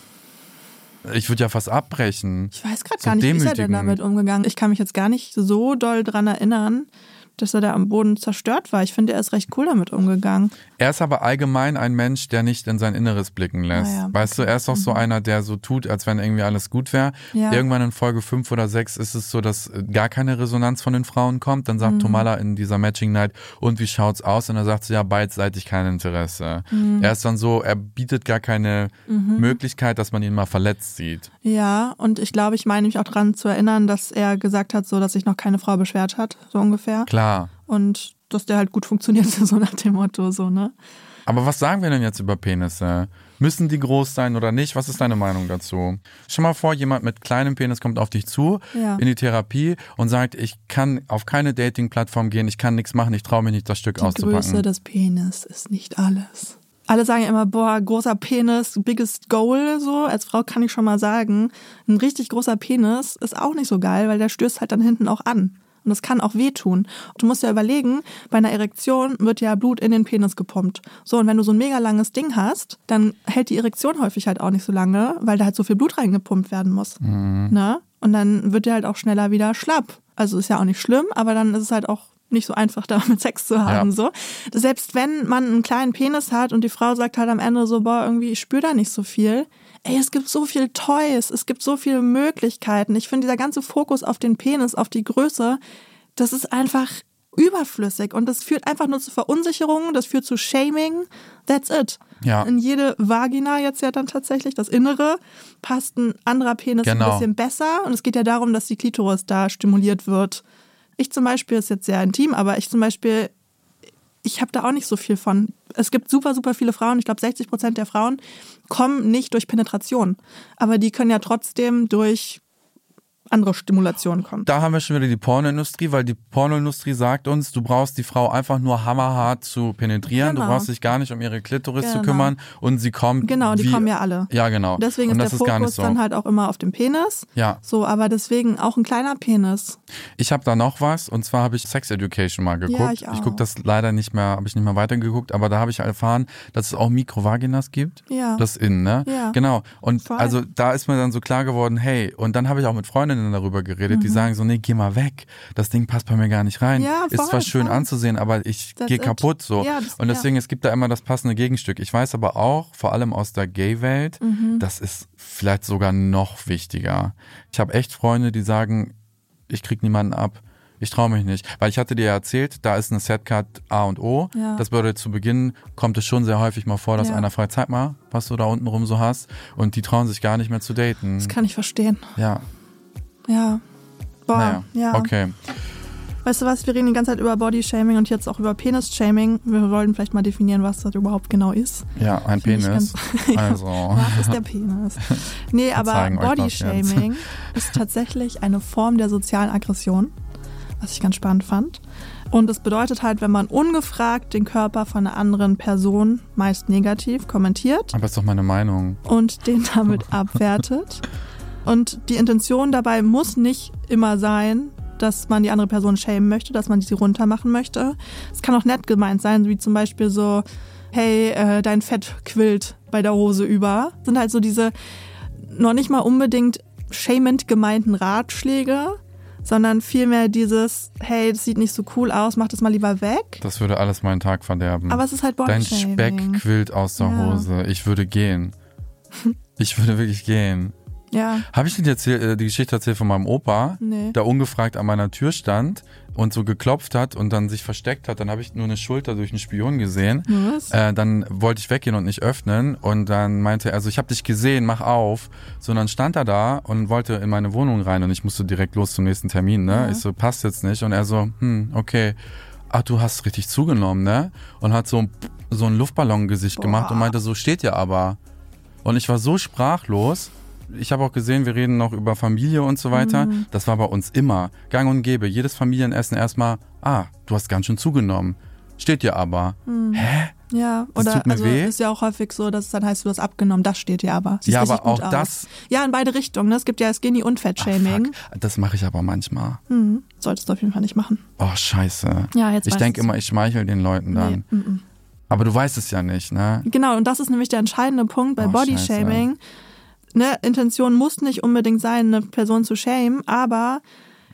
Ich würde ja fast abbrechen. Ich weiß gerade So gar nicht, wie ist er denn damit umgegangen? Ich kann mich jetzt gar nicht so doll dran erinnern, dass er da am Boden zerstört war. Ich finde, er ist recht cool damit umgegangen. Er ist aber allgemein ein Mensch, der nicht in sein Inneres blicken lässt. Ah ja, Weißt du, er ist doch so einer, der so tut, als wenn irgendwie alles gut wäre. Mhm. Ja. Irgendwann in Folge 5 oder 6 ist es so, dass äh, gar keine Resonanz von den Frauen kommt. Dann Mhm. sagt Tomala in dieser Matching Night, und wie schaut's aus? Und er sagt so, ja, beidseitig kein Interesse. Mhm. Er ist dann so, er bietet gar keine Möglichkeit, dass man ihn mal verletzt sieht. Ja, und ich glaube, ich meine mich auch dran zu erinnern, dass er gesagt hat, so dass sich noch keine Frau beschwert hat, so ungefähr. Klar. Und dass der halt gut funktioniert, [LAUGHS] so nach dem Motto, so, ne? Aber was sagen wir denn jetzt über Penisse? Müssen die groß sein oder nicht? Was ist deine Meinung dazu? Stell mal vor, jemand mit kleinem Penis kommt auf dich zu Ja. in die Therapie und sagt, ich kann auf keine Dating-Plattform gehen, ich kann nichts machen, ich traue mich nicht, das Stück Die Größe auszupacken. des Penis ist nicht alles. Alle sagen immer, boah, großer Penis, biggest goal, so. Als Frau kann ich schon mal sagen, ein richtig großer Penis ist auch nicht so geil, weil der stößt halt dann hinten auch an. Und das kann auch wehtun. Du musst ja überlegen, bei einer Erektion wird ja Blut in den Penis gepumpt. So, und wenn du so ein mega langes Ding hast, dann hält die Erektion häufig halt auch nicht so lange, weil da halt so viel Blut reingepumpt werden muss. Ne? Und dann wird der halt auch schneller wieder schlapp. Also ist ja auch nicht schlimm, aber dann ist es halt auch nicht so einfach, [LAUGHS] damit Sex zu haben. Ja. So. Selbst wenn man einen kleinen Penis hat und die Frau sagt halt am Ende so, boah, irgendwie, ich spüre da nicht so viel. Ey, es gibt so viel Toys, es gibt so viele Möglichkeiten. Ich finde, dieser ganze Fokus auf den Penis, auf die Größe, das ist einfach überflüssig und das führt einfach nur zu Verunsicherungen, das führt zu Shaming. That's it. Ja. In jede Vagina jetzt ja dann tatsächlich, das Innere, passt ein anderer Penis Genau. ein bisschen besser. Und es geht ja darum, dass die Klitoris da stimuliert wird. Ich zum Beispiel, ist jetzt sehr intim, aber ich zum Beispiel, ich habe da auch nicht so viel von. Es gibt super, super viele Frauen, ich glaube 60 Prozent der Frauen kommen nicht durch Penetration. Aber die können ja trotzdem durch andere Stimulation kommen. Da haben wir schon wieder die Pornoindustrie, weil die Pornoindustrie sagt uns, du brauchst die Frau einfach nur hammerhart zu penetrieren, Genau. du brauchst dich gar nicht um ihre Klitoris zu Genau. kümmern und sie kommt. Genau, die wie, kommen ja alle. Ja, genau. Deswegen und ist der Fokus so. dann halt auch immer auf dem Penis. Ja. So, aber deswegen auch ein kleiner Penis. Ich habe da noch was und zwar habe ich Sex Education mal geguckt. ich auch. gucke das leider nicht mehr, habe ich nicht mehr weitergeguckt, aber da habe ich erfahren, dass es auch Mikrovaginas gibt. Ja. Das innen, ne? Ja. Genau. Und Voll. also da ist mir dann so klar geworden, hey, und dann habe ich auch mit Freundinnen darüber geredet, die sagen so, nee, geh mal weg. Das Ding passt bei mir gar nicht rein. Mhm. Ja, ist voll, zwar schön voll. anzusehen, aber ich That's gehe it. kaputt so. Ja, das- und deswegen, es gibt da immer das passende Gegenstück. Ich weiß aber auch, vor allem aus der Gay-Welt, Mhm. das ist vielleicht sogar noch wichtiger. Ich habe echt Freunde, die sagen, ich krieg niemanden ab. Ich traue mich nicht. Weil ich hatte dir ja erzählt, da ist eine Setcard A und O. Ja. Das bedeutet, zu Beginn kommt es schon sehr häufig mal vor, dass Ja. einer fragt, zeig mal, was du da unten rum so hast. Und die trauen sich gar nicht mehr zu daten. Das kann ich verstehen. Ja, Ja. Boah, naja. ja. Okay. Weißt du was, wir reden die ganze Zeit über Bodyshaming und jetzt auch über Penis-Shaming. Wir wollten vielleicht mal definieren, was das überhaupt genau ist. Ja, ein Finde ich Penis. ganz- [LAUGHS] Also. Was ist der Penis? [LAUGHS] Nee, aber Bodyshaming [LAUGHS] ist tatsächlich eine Form der sozialen Aggression, was ich ganz spannend fand. Und es bedeutet halt, wenn man ungefragt den Körper von einer anderen Person, meist negativ, kommentiert Aber ist doch meine Meinung. und den damit abwertet. Und die Intention dabei muss nicht immer sein, dass man die andere Person schämen möchte, dass man sie runtermachen möchte. Es kann auch nett gemeint sein, wie zum Beispiel so, hey, äh, dein Fett quillt bei der Hose über. Das sind halt so diese noch nicht mal unbedingt shamend gemeinten Ratschläge, sondern vielmehr dieses, hey, das sieht nicht so cool aus, mach das mal lieber weg. Das würde alles meinen Tag verderben. Aber es ist halt Dein Bodyshaming. Speck quillt aus der Ja. Hose. Ich würde gehen. Ich würde wirklich gehen. Ja, Habe ich dir die, erzähl, äh, die Geschichte erzählt von meinem Opa, Nee. der ungefragt an meiner Tür stand und so geklopft hat und dann sich versteckt hat? Dann habe ich nur eine Schulter durch einen Spion gesehen. was? Äh, dann wollte ich weggehen und nicht öffnen und dann meinte er, also ich habe dich gesehen, mach auf. So, und dann stand er da und wollte in meine Wohnung rein und ich musste direkt los zum nächsten Termin, ne? Ja. Ich so, passt jetzt nicht. Und er so, hm, okay. Ach, du hast richtig zugenommen, ne? Und hat so, so ein Luftballongesicht gemacht und meinte, so steht ja aber. Und ich war so sprachlos. Ich habe auch gesehen, wir reden noch über Familie und so weiter. Mhm. Das war bei uns immer gang und gäbe. Jedes Familienessen erstmal, ah, du hast ganz schön zugenommen. Steht ja aber. Hä? Ja, Das oder also weh. ist ja auch häufig so, dass es dann heißt, du hast abgenommen, das steht dir aber. Siehst Ja, aber auch aus. das- Ja, in beide Richtungen. Ne? Es gibt ja Skinny- und Fettshaming. Das mache ich aber manchmal. hm, solltest du auf jeden Fall nicht machen. Oh, scheiße. Ja, jetzt ich denke immer, ich schmeichel den Leuten dann. Nee, mm, mm. Aber du weißt es ja nicht, ne? Genau, und das ist nämlich der entscheidende Punkt bei Oh, Bodyshaming. Ne, Intention muss nicht unbedingt sein, eine Person zu shamen, aber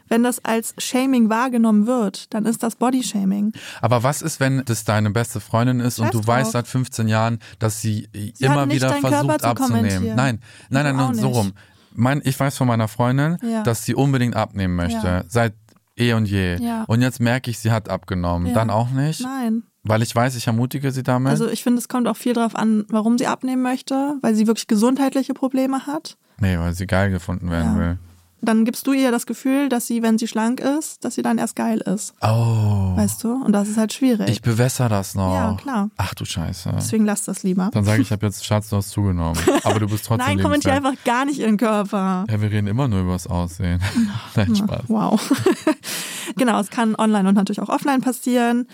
wenn das als Shaming wahrgenommen wird, dann ist das Bodyshaming. Aber was ist, wenn das deine beste Freundin ist und du drauf. weißt seit 15 Jahren, dass sie, Sie immer wieder versucht abzunehmen? Nein, nein, nein, nein, so rum. Mein, ich weiß von meiner Freundin, Ja. dass sie unbedingt abnehmen möchte. Ja. Seit eh und je. Ja. Und jetzt merke ich, sie hat abgenommen. Dann auch nicht? Nein. Weil ich weiß, ich ermutige sie damit. Also ich finde, es kommt auch viel darauf an, warum sie abnehmen möchte, weil sie wirklich gesundheitliche Probleme hat. nee, weil sie geil gefunden werden Ja. will. Dann gibst du ihr das Gefühl, dass sie, wenn sie schlank ist, dass sie dann erst geil ist. Oh. Weißt du? Und das ist halt schwierig. Ich bewässer das noch. Ja, klar. Ach du Scheiße. Deswegen lass das lieber. Dann sage ich, ich [LAUGHS] habe jetzt Schatz, du hast zugenommen. Aber du bist trotzdem Nein, kommentier lebenswert. einfach gar nicht ihren Körper. Ja, wir reden immer nur über das Aussehen. [LAUGHS] Nein, Spaß. Wow. [LAUGHS] genau, es kann online und natürlich auch offline passieren.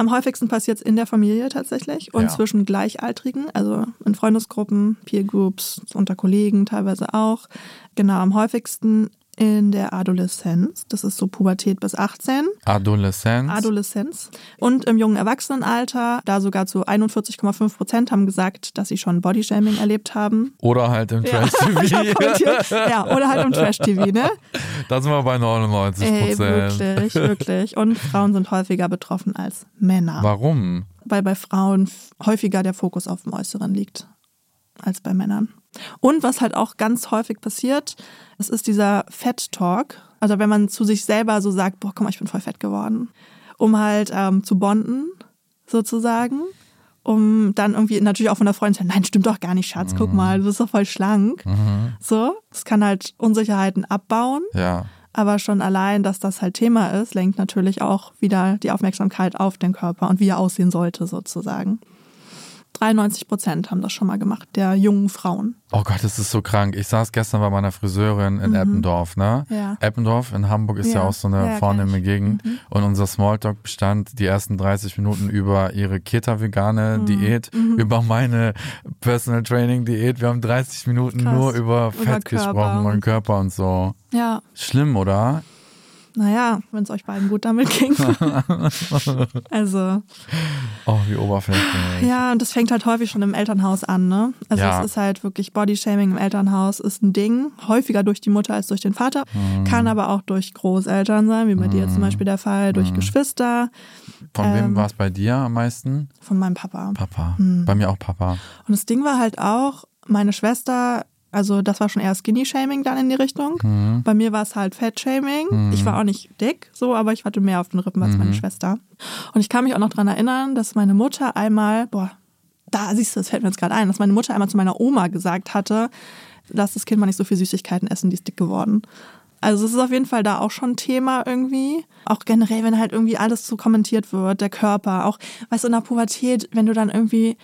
Am häufigsten passiert es in der Familie tatsächlich und Ja. zwischen Gleichaltrigen, also in Freundesgruppen, Peer Groups, unter Kollegen teilweise auch. Genau, am häufigsten in der Adoleszenz. Das ist so Pubertät bis 18. Adoleszenz. Adoleszenz. Und im jungen Erwachsenenalter, da sogar zu 41,5 Prozent haben gesagt, dass sie schon Bodyshaming erlebt haben. Oder halt im Ja. Trash-TV. [LAUGHS] ja, oder halt im Trash-TV, ne? da sind wir bei 99 Ey, Prozent. wirklich, wirklich. Und Frauen sind häufiger betroffen als Männer. Warum? Weil bei Frauen häufiger der Fokus auf dem Äußeren liegt als bei Männern. Und was halt auch ganz häufig passiert, das ist dieser Fett-Talk. Also wenn man zu sich selber so sagt, boah, guck mal, ich bin voll fett geworden. Um halt ähm, zu bonden, sozusagen. Um dann irgendwie natürlich auch von der Freundin zu sagen, nein, stimmt doch gar nicht, Schatz, guck mal, du bist doch voll schlank. So, das kann halt Unsicherheiten abbauen. Ja. Aber schon allein, dass das halt Thema ist, lenkt natürlich auch wieder die Aufmerksamkeit auf den Körper und wie er aussehen sollte, sozusagen. 93 Prozent haben das schon mal gemacht, der jungen Frauen. Oh Gott, das ist so krank. Ich saß gestern bei meiner Friseurin in Eppendorf, ne? Mhm. Ja. Eppendorf in Hamburg ist ja, Ja. auch so eine Ja, vornehme. Gegend. Mhm. Und unser Smalltalk bestand die ersten 30 Minuten über ihre Keta-vegane Mhm. Diät, über meine Personal Training Diät. Wir haben 30 Minuten Krass. nur über Über Fett Körper gesprochen und- Körper und so. Ja, Schlimm, oder? Naja, wenn es euch beiden gut damit ging. [LAUGHS] also, Oh, wie oberflächlich. ja, und das fängt halt häufig schon im Elternhaus an, ne? Also Ja. es ist halt wirklich Bodyshaming im Elternhaus ist ein Ding, häufiger durch die Mutter als durch den Vater, Mhm. kann aber auch durch Großeltern sein, wie bei dir jetzt zum Beispiel der Fall, Mhm. durch Geschwister, Von wem ähm, war es bei dir am meisten? von meinem Papa. Papa. Mhm. Bei mir auch Papa. Und das Ding war halt auch, meine Schwester, also das war schon eher Skinny-Shaming dann in die Richtung. Mhm. Bei mir war es halt Fat-Shaming. Ich war auch nicht dick, so, aber ich hatte mehr auf den Rippen als Mhm. meine Schwester. Und ich kann mich auch noch dran erinnern, dass meine Mutter einmal, boah, da siehst du, das fällt mir jetzt gerade ein, dass meine Mutter einmal zu meiner Oma gesagt hatte, lass das Kind mal nicht so viel Süßigkeiten essen, die ist dick geworden. Also es ist auf jeden Fall da auch schon Thema irgendwie. Auch generell, wenn halt irgendwie alles so kommentiert wird, der Körper. Auch, weißt du, in der Pubertät, wenn du dann irgendwie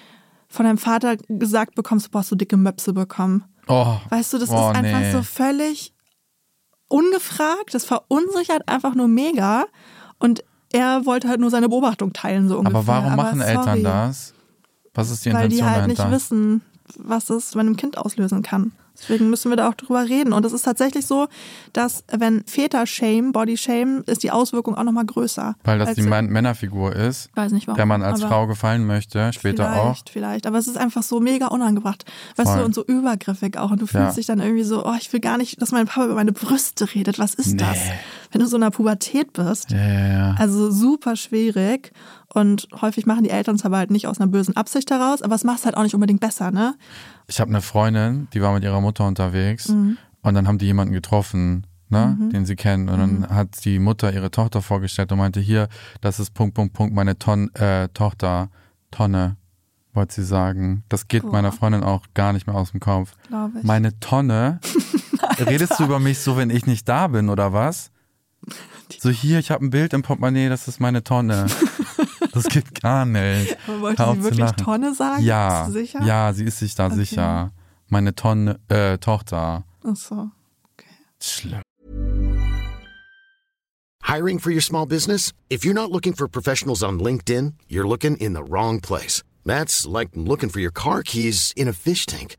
von deinem Vater gesagt bekommst, du hast so dicke Möpse bekommen. Oh. Weißt du, das oh, ist einfach nee. so völlig ungefragt. Das verunsichert einfach nur mega. Und er wollte halt nur seine Beobachtung teilen, so ungefähr. Aber warum machen sorry, Eltern das? Was ist die Weil die Intention halt dahinter? nicht wissen, was es bei einem Kind auslösen kann. Deswegen müssen wir da auch drüber reden. Und es ist tatsächlich so, dass wenn Väter shame, Body shame, ist die Auswirkung auch nochmal größer. Weil das die Männerfigur ist, weiß nicht warum. der man als Frau gefallen möchte, später vielleicht, auch. Vielleicht, aber es ist einfach so mega unangebracht. Weißt Voll. du, und so übergriffig auch. Und du fühlst Ja. dich dann irgendwie so, oh, ich will gar nicht, dass mein Papa über meine Brüste redet. Was ist das? Nee. Wenn du so in der Pubertät bist. Ja, ja, ja. Also super schwierig. Und häufig machen die Eltern es aber halt nicht aus einer bösen Absicht heraus, aber es macht es halt auch nicht unbedingt besser, ne? Ich habe eine Freundin, die war mit ihrer Mutter unterwegs Mhm. und dann haben die jemanden getroffen, ne, den sie kennen. Und Mhm. dann hat die Mutter ihre Tochter vorgestellt und meinte, hier, das ist Punkt, Punkt, Punkt, meine Ton äh, Tochter, Tonne, wollte sie sagen. Das geht Boah. meiner Freundin auch gar nicht mehr aus dem Kopf. Glaube ich. Meine Tonne? [LAUGHS] Redest du über mich so, wenn ich nicht da bin, oder was? [LAUGHS] So hier, ich habe ein Bild im Portemonnaie, das ist meine Tonne. [LAUGHS] Das geht gar nicht. [LAUGHS] Aber wollte Hör sie wirklich lachen. Tonne sagen? Ja, Bist du sicher? ja, sie ist sich da Okay. sicher. Meine Tonne, äh, Tochter. Ach so. Schlimm. Hiring for your small business? If you're not looking for professionals on LinkedIn, you're looking in the wrong place. That's like looking for your car keys in a fish tank.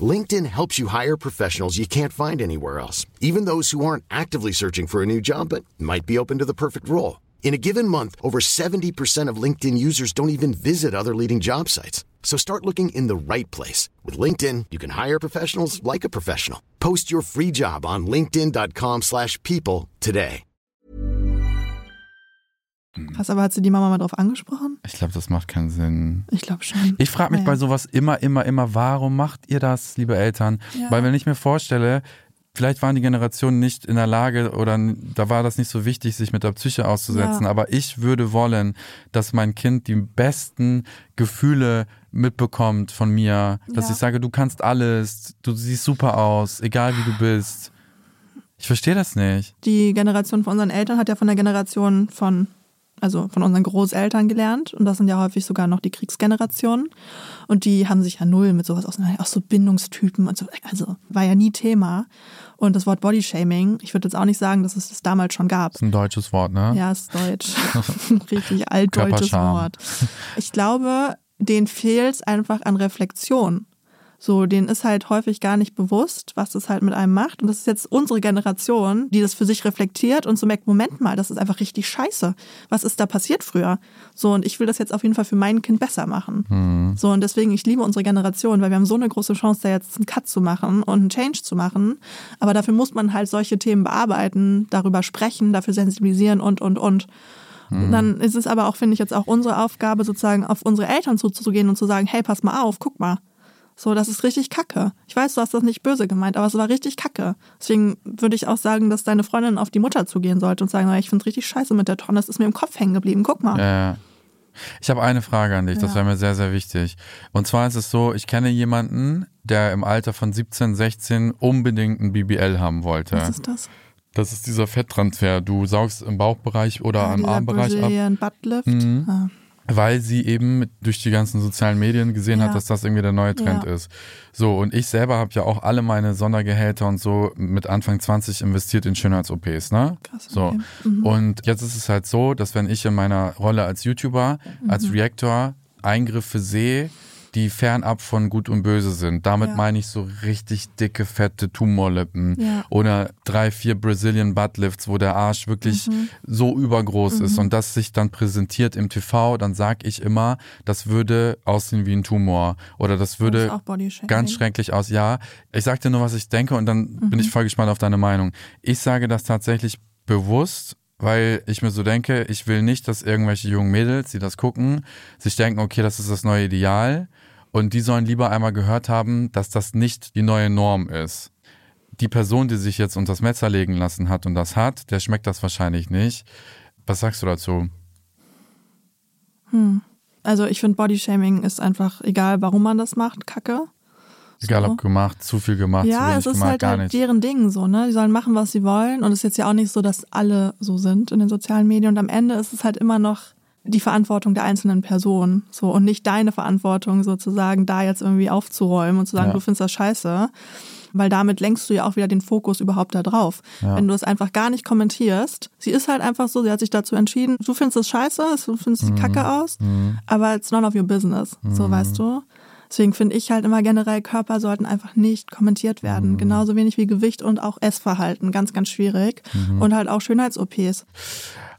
LinkedIn helps you hire professionals you can't find anywhere else, even those who aren't actively searching for a new job but might be open to the perfect role. In a given month, over 70% of LinkedIn users don't even visit other leading job sites. So start looking in the right place. With LinkedIn, you can hire professionals like a professional. Post your free job on linkedin.com/people slash people today. Krass, aber hat sie die Mama mal drauf angesprochen? Ich glaube, das macht keinen Sinn. Ich glaube schon. Ich frage mich Naja. bei sowas immer, immer, immer, warum macht ihr das, liebe Eltern? Ja. Weil wenn ich mir vorstelle, vielleicht waren die Generationen nicht in der Lage oder da war das nicht so wichtig, sich mit der Psyche auszusetzen. Ja. Aber ich würde wollen, dass mein Kind die besten Gefühle mitbekommt von mir, dass Ja. ich sage, du kannst alles, du siehst super aus, egal wie du bist. Ich verstehe das nicht. Die Generation von unseren Eltern hat ja von der Generation von, also von unseren Großeltern gelernt. Und das sind ja häufig sogar noch die Kriegsgenerationen. Und die haben sich ja null mit sowas auseinander, auch so Bindungstypen und so. Also war ja nie Thema. Und das Wort Bodyshaming, ich würde jetzt auch nicht sagen, dass es das damals schon gab. Das ist ein deutsches Wort, ne? Ja, ist deutsch. [LAUGHS] Richtig altdeutsches. Wort. Ich glaube, denen fehlt es einfach an Reflexion. So, denen ist halt häufig gar nicht bewusst, was das halt mit einem macht. Und das ist jetzt unsere Generation, die das für sich reflektiert und so merkt, Moment mal, das ist einfach richtig scheiße. Was ist da passiert früher? So, und ich will das jetzt auf jeden Fall für mein Kind besser machen. So, und deswegen, ich liebe unsere Generation, weil wir haben so eine große Chance, da jetzt einen Cut zu machen und einen Change zu machen. Aber dafür muss man halt solche Themen bearbeiten, darüber sprechen, dafür sensibilisieren und, und, und. Dann ist es aber auch, finde ich, jetzt auch unsere Aufgabe, sozusagen auf unsere Eltern zuzugehen und zu sagen, hey, pass mal auf, guck mal. So, das ist richtig kacke. Ich weiß, du hast das nicht böse gemeint, aber es war richtig kacke. Deswegen würde ich auch sagen, dass deine Freundin auf die Mutter zugehen sollte und sagen, ich finde es richtig scheiße mit der Tonne, es ist mir im Kopf hängen geblieben, guck mal. Ja. Ich habe eine Frage an dich, das Ja. wäre mir sehr, sehr wichtig. Und zwar ist es so, ich kenne jemanden, der im Alter von 17, 16 unbedingt ein BBL haben wollte. Was ist das? Das ist dieser Fetttransfer. Du saugst im Bauchbereich oder Ah, am Armbereich ab, Buttlift. Mhm. Ah. Weil sie eben durch die ganzen sozialen Medien gesehen Ja. hat, dass das irgendwie der neue Trend Ja. ist. So, und ich selber habe ja auch alle meine Sondergehälter und so mit Anfang 20 investiert in Schönheits-OPs, ne? Krass, So. okay. Mhm. Und jetzt ist es halt so, dass wenn ich in meiner Rolle als YouTuber, Mhm. als Reactor Eingriffe sehe, die fernab von Gut und Böse sind. Damit Ja. meine ich so richtig dicke, fette Tumorlippen Ja. oder drei, vier Brazilian Buttlifts, wo der Arsch wirklich Mhm. so übergroß ist und das sich dann präsentiert im TV, dann sag ich immer, das würde aussehen wie ein Tumor oder das Das würde Bodyshaming. ganz schrecklich aus. Ja, ich sag dir nur, was ich denke und dann bin Mhm. ich voll gespannt auf deine Meinung. Ich sage das tatsächlich bewusst, weil ich mir so denke, ich will nicht, dass irgendwelche jungen Mädels, die das gucken, sich denken, okay, das ist das neue Ideal und die sollen lieber einmal gehört haben, dass das nicht die neue Norm ist. Die Person, die sich jetzt unter das Messer legen lassen hat und das hat, der schmeckt das wahrscheinlich nicht. Was sagst du dazu? Also ich finde Bodyshaming ist einfach, egal warum man das macht, kacke. Egal ob gemacht, zu viel gemacht, zu ja, wenig es ist gemacht, halt, gar halt nicht. deren Ding so, ne? Die sollen machen, was sie wollen. Und es ist jetzt ja auch nicht so, dass alle so sind in den sozialen Medien. Und am Ende ist es halt immer noch die Verantwortung der einzelnen Person. So, und nicht deine Verantwortung, sozusagen, da jetzt irgendwie aufzuräumen und zu sagen, Ja. du findest das scheiße. Weil damit lenkst du ja auch wieder den Fokus überhaupt da drauf. Ja. Wenn du es einfach gar nicht kommentierst, sie ist halt einfach so, sie hat sich dazu entschieden, du findest es scheiße, du findest Mhm. die Kacke aus, aber it's none of your business. So, weißt du? Deswegen finde ich halt immer generell, Körper sollten einfach nicht kommentiert werden. Mhm. Genauso wenig wie Gewicht und auch Essverhalten. Ganz, ganz schwierig. Mhm. Und halt auch Schönheits-OPs.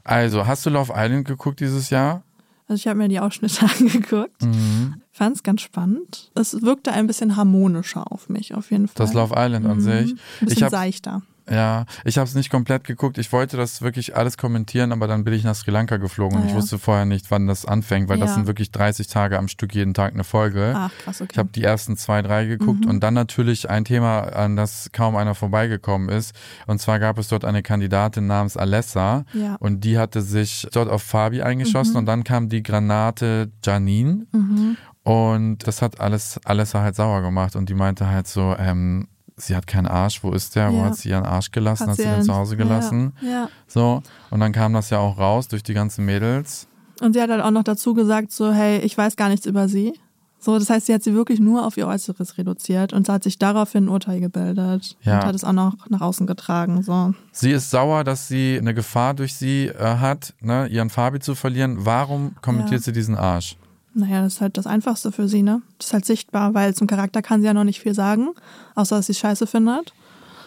Also, hast du Love Island geguckt dieses Jahr? Also ich habe mir die Ausschnitte [LAUGHS] angeguckt. Mhm. Fand es ganz spannend. Es wirkte ein bisschen harmonischer auf mich, auf jeden Fall. Das Love Island an Mhm. sich. Ein Ich bisschen hab- seichter. Ja, ich habe es nicht komplett geguckt. Ich wollte das wirklich alles kommentieren, aber dann bin ich nach Sri Lanka geflogen und Ah, ich ja. wusste vorher nicht, wann das anfängt, weil das Ja. sind wirklich 30 Tage am Stück jeden Tag eine Folge. Ach, krass, okay. Ich habe die ersten zwei, drei geguckt Mhm. und dann natürlich ein Thema, an das kaum einer vorbeigekommen ist. Und zwar gab es dort eine Kandidatin namens Alessa Ja. und die hatte sich dort auf Fabi eingeschossen Mhm. und dann kam die Granate Janine Mhm. und das hat alles Alessa halt sauer gemacht und die meinte halt so, ähm, sie hat keinen Arsch, wo ist der? Wo Ja. hat sie ihren Arsch gelassen? Hat, sie den zu Hause gelassen? Ja, ja. So. Und dann kam das ja auch raus durch die ganzen Mädels. Und sie hat halt auch noch dazu gesagt, so, hey, ich weiß gar nichts über sie. So, das heißt, sie hat sie wirklich nur auf ihr Äußeres reduziert und hat sich daraufhin ein Urteil gebildet Ja. und hat es auch noch nach außen getragen. So. Sie ist sauer, dass sie eine Gefahr durch sie äh, hat, ne, ihren Fabi zu verlieren. Warum kommentiert Ja. sie diesen Arsch? Naja, das ist halt das Einfachste für sie, ne? Das ist halt sichtbar, weil zum Charakter kann sie ja noch nicht viel sagen, außer dass sie es scheiße findet.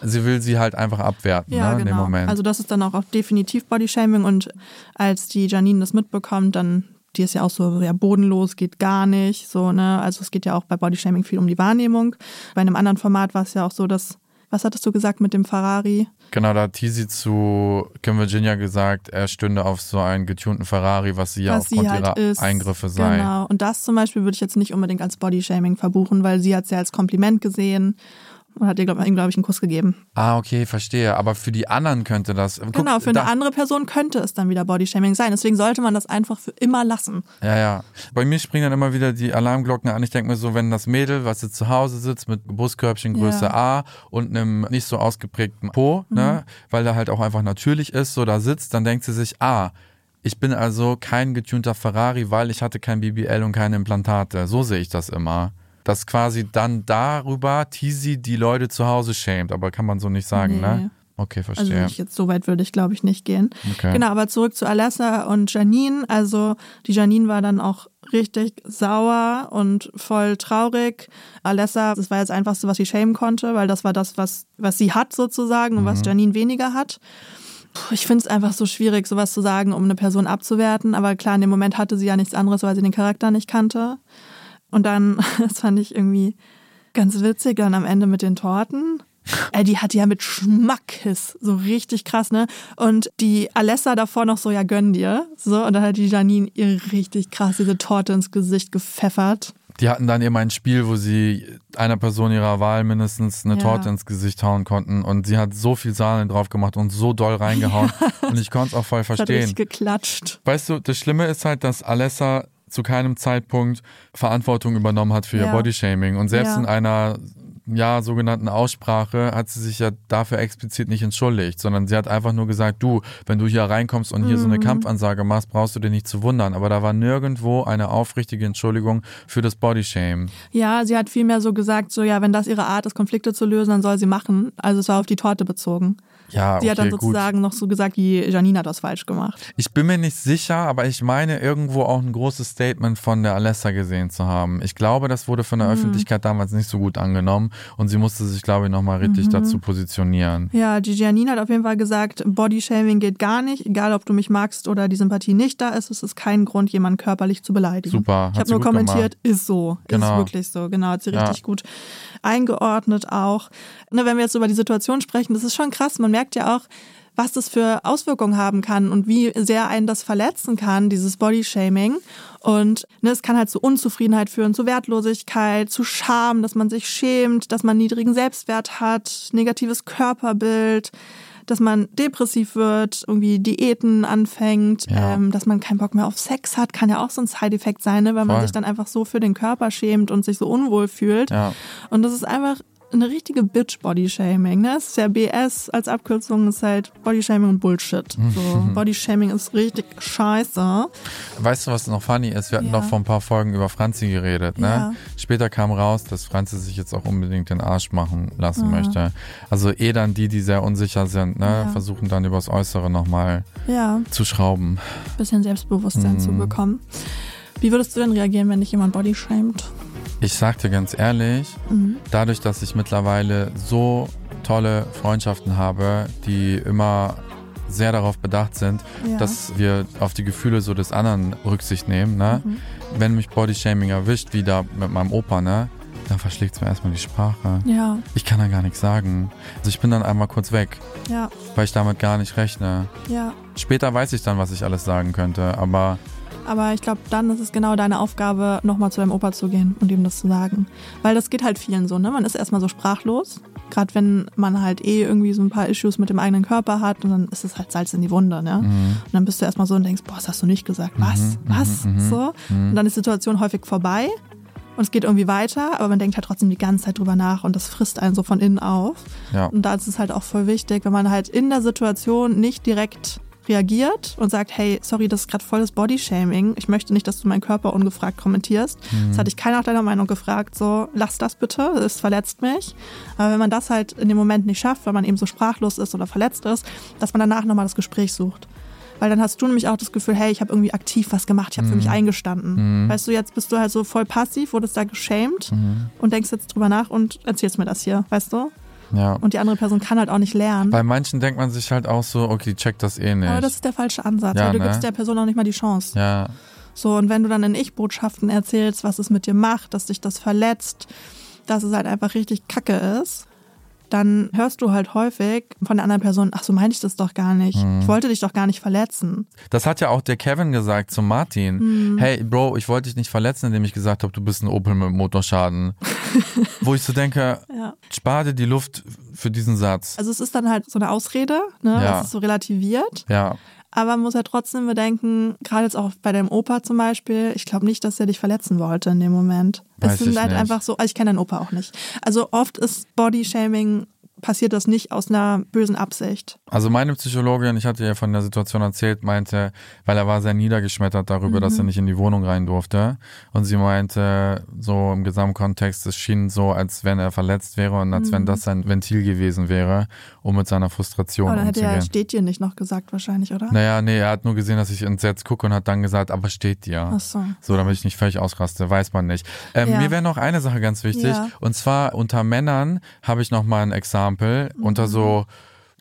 Sie will sie halt einfach abwerten, Ja, ne, in dem genau. Moment. Also das ist dann auch, auch definitiv Bodyshaming und als die Janine das mitbekommt, dann die ist ja auch so ja bodenlos, geht gar nicht, so ne. Also es geht ja auch bei Bodyshaming viel um die Wahrnehmung. Bei einem anderen Format war es ja auch so, dass was hattest du gesagt mit dem Ferrari? genau, da hat Tizi zu Kim Virginia gesagt, er stünde auf so einen getunten Ferrari, was sie ja was sie aufgrund halt ihrer ist. Eingriffe sei. Genau. Und das zum Beispiel würde ich jetzt nicht unbedingt als Bodyshaming verbuchen, weil sie hat es ja als Kompliment gesehen und hat ihr, glaube glaub ich, einen Kuss gegeben. Ah, okay, verstehe. Aber für die anderen könnte das. Guck, genau, für da, eine andere Person könnte es dann wieder Bodyshaming sein. Deswegen sollte man das einfach für immer lassen. Ja, ja. Bei mir springen dann immer wieder die Alarmglocken an. Ich denke mir so, wenn das Mädel, was jetzt zu Hause sitzt mit Brustkörbchen Größe Ja. A und einem nicht so ausgeprägten Po, ne, weil der halt auch einfach natürlich ist, so da sitzt, dann denkt sie sich, ah, ich bin also kein getunter Ferrari, weil ich hatte kein BBL und keine Implantate. So sehe ich das immer. Dass quasi dann darüber Tizi die Leute zu Hause schämt, aber kann man so nicht sagen, Nee. ne? Okay, Also verstehe. ich jetzt so weit würde ich, glaube ich, nicht gehen. Okay. Genau, aber zurück zu Alessa und Janine. Also die Janine war dann auch richtig sauer und voll traurig. Alessa, das war jetzt einfach so, was sie schämen konnte, weil das war das, was, was sie hat sozusagen und was Janine weniger hat. Puh, Ich finde es einfach so schwierig, sowas zu sagen, um eine Person abzuwerten. Aber klar, in dem Moment hatte sie ja nichts anderes, weil sie den Charakter nicht kannte. Und dann, [LAUGHS] das fand ich irgendwie ganz witzig, dann am Ende mit den Torten. Ey, die hatte ja mit Schmackes, so richtig krass, ne? Und die Alessa davor noch so, ja, gönn dir. So, und dann hat die Janine ihr richtig krass diese Torte ins Gesicht gepfeffert. Die hatten dann eben ein Spiel, wo sie einer Person ihrer Wahl mindestens eine Ja. Torte ins Gesicht hauen konnten und sie hat so viel Sahne drauf gemacht und so doll reingehauen [LAUGHS] und ich konnte es auch voll Das hat verstehen. geklatscht. Weißt du, das Schlimme ist halt, dass Alessa zu keinem Zeitpunkt Verantwortung übernommen hat für ihr Ja. Bodyshaming und selbst Ja. in einer ja, sogenannten Aussprache hat sie sich ja dafür explizit nicht entschuldigt, sondern sie hat einfach nur gesagt, du, wenn du hier reinkommst und hier so Mhm. eine Kampfansage machst, brauchst du dich nicht zu wundern. Aber da war nirgendwo eine aufrichtige Entschuldigung für das Bodyshaming. Ja, sie hat vielmehr so gesagt, so, ja, wenn das ihre Art ist, Konflikte zu lösen, dann soll sie machen. Also es war auf die Torte bezogen. Ja, Sie hat dann okay, gut. sozusagen noch so gesagt, die Janine hat was falsch gemacht. Ich bin mir nicht sicher, aber ich meine irgendwo auch ein großes Statement von der Alessa gesehen zu haben. Ich glaube, das wurde von der Mhm. Öffentlichkeit damals nicht so gut angenommen und sie musste sich, glaube ich, nochmal richtig Mhm. dazu positionieren. Ja, die Janine hat auf jeden Fall gesagt, Bodyshaming geht gar nicht, egal ob du mich magst oder die Sympathie nicht da ist, es ist kein Grund, jemanden körperlich zu beleidigen. Super, Ich hat habe sie nur gut kommentiert, ist so, Genau. ist wirklich so, genau, hat sie Ja. richtig gut eingeordnet auch. Ne, wenn wir jetzt über die Situation sprechen, das ist schon krass, man merkt ja auch, was das für Auswirkungen haben kann und wie sehr einen das verletzen kann, dieses Bodyshaming. Und ne, es kann halt zu Unzufriedenheit führen, zu Wertlosigkeit, zu Scham, dass man sich schämt, dass man niedrigen Selbstwert hat, negatives Körperbild, dass man depressiv wird, irgendwie Diäten anfängt, Ja. ähm, dass man keinen Bock mehr auf Sex hat, kann ja auch so ein Side-Effekt sein, ne, weil man Voll. sich dann einfach so für den Körper schämt und sich so unwohl fühlt. Ja. Und das ist einfach eine richtige Bitch-Body-Shaming. Ne? Es ist ja BS als Abkürzung, ist halt Body-Shaming und Bullshit. [LAUGHS] So, Body-Shaming ist richtig scheiße. Weißt du, was noch funny ist? Wir hatten Ja. doch vor ein paar Folgen über Franzi geredet, ne? Ja. Später kam raus, dass Franzi sich jetzt auch unbedingt den Arsch machen lassen möchte. Also eh dann die, die sehr unsicher sind, ne? Ja. Versuchen dann übers Äußere nochmal Ja, zu schrauben. bisschen Selbstbewusstsein Mhm. zu bekommen. Wie würdest du denn reagieren, wenn dich jemand Body shamed? Ich sag dir ganz ehrlich, Mhm. dadurch, dass ich mittlerweile so tolle Freundschaften habe, die immer sehr darauf bedacht sind, Ja. dass wir auf die Gefühle so des anderen Rücksicht nehmen, ne? Mhm. Wenn mich Bodyshaming erwischt, wie da mit meinem Opa, ne? Dann verschlägt es mir erstmal die Sprache. Ja, Ich kann da gar nichts sagen. Also ich bin dann einmal kurz weg, ja, weil ich damit gar nicht rechne. ja. Später weiß ich dann, was ich alles sagen könnte, aber Aber ich glaube, dann ist es genau deine Aufgabe, nochmal zu deinem Opa zu gehen und ihm das zu sagen. Weil das geht halt vielen so, ne? Man ist erstmal so sprachlos. Gerade wenn man halt eh irgendwie so ein paar Issues mit dem eigenen Körper hat und dann ist es halt Salz in die Wunde, ne? Und dann bist du erstmal so und denkst, boah, das hast du nicht gesagt. Was? Was? So. Und dann ist die Situation häufig vorbei und es geht irgendwie weiter, aber man denkt halt trotzdem die ganze Zeit drüber nach und das frisst einen so von innen auf. ja. Und da ist es halt auch voll wichtig, wenn man halt in der Situation nicht direkt reagiert und sagt, hey, sorry, das ist gerade volles Bodyshaming. Ich möchte nicht, dass du meinen Körper ungefragt kommentierst. Das hatte ich keiner nach deiner Meinung gefragt. So, lass das bitte, es verletzt mich. Aber wenn man das halt in dem Moment nicht schafft, weil man eben so sprachlos ist oder verletzt ist, dass man danach nochmal das Gespräch sucht. Weil dann hast du nämlich auch das Gefühl, hey, ich habe irgendwie aktiv was gemacht, ich habe für mich eingestanden. Weißt du, jetzt bist du halt so voll passiv, wurdest da geschämt und denkst jetzt drüber nach und erzählst mir das hier, weißt du? Ja. Und die andere Person kann halt auch nicht lernen. Bei manchen denkt man sich halt auch so, okay, check das eh nicht. Aber das ist der falsche Ansatz, Ja, weil du ne? gibst der Person auch nicht mal die Chance. ja, So, und wenn du dann in Ich-Botschaften erzählst, was es mit dir macht, dass dich das verletzt, dass es halt einfach richtig kacke ist, dann hörst du halt häufig von der anderen Person, ach so meinte ich das doch gar nicht. Mhm. Ich wollte dich doch gar nicht verletzen. das hat ja auch der Kevin gesagt zu Martin. Mhm. Hey, Bro, ich wollte dich nicht verletzen, indem ich gesagt habe, du bist ein Opel mit Motorschaden. [LAUGHS] Wo ich so denke, Ja. spar dir die Luft für diesen Satz. Also es ist dann halt so eine Ausrede, ne, Ja. das ist so relativiert. Ja, Aber man muss ja trotzdem bedenken, gerade jetzt auch bei deinem Opa zum Beispiel, ich glaube nicht, dass er dich verletzen wollte in dem Moment. Weiß es sind halt nicht. einfach so, also ich kenne deinen Opa auch nicht. Also oft ist Bodyshaming, passiert das nicht aus einer bösen Absicht. also meine Psychologin, ich hatte ja von der Situation erzählt, meinte, weil er war sehr niedergeschmettert darüber, dass Mhm. er nicht in die Wohnung rein durfte. Und sie meinte, so im Gesamtkontext, es schien so, als wenn er verletzt wäre und als wenn das sein Ventil gewesen wäre, um mit seiner Frustration Aber dann hätte umzugehen. er steht dir nicht noch gesagt wahrscheinlich, oder? Naja, nee, er hat nur gesehen, dass ich entsetzt gucke und hat dann gesagt, aber steht dir. Ach so. So, damit ich nicht völlig ausraste, weiß man nicht. Ähm, Ja. Mir wäre noch eine Sache ganz wichtig. Ja. Und zwar unter Männern habe ich noch mal ein Exempel. Mhm. Unter so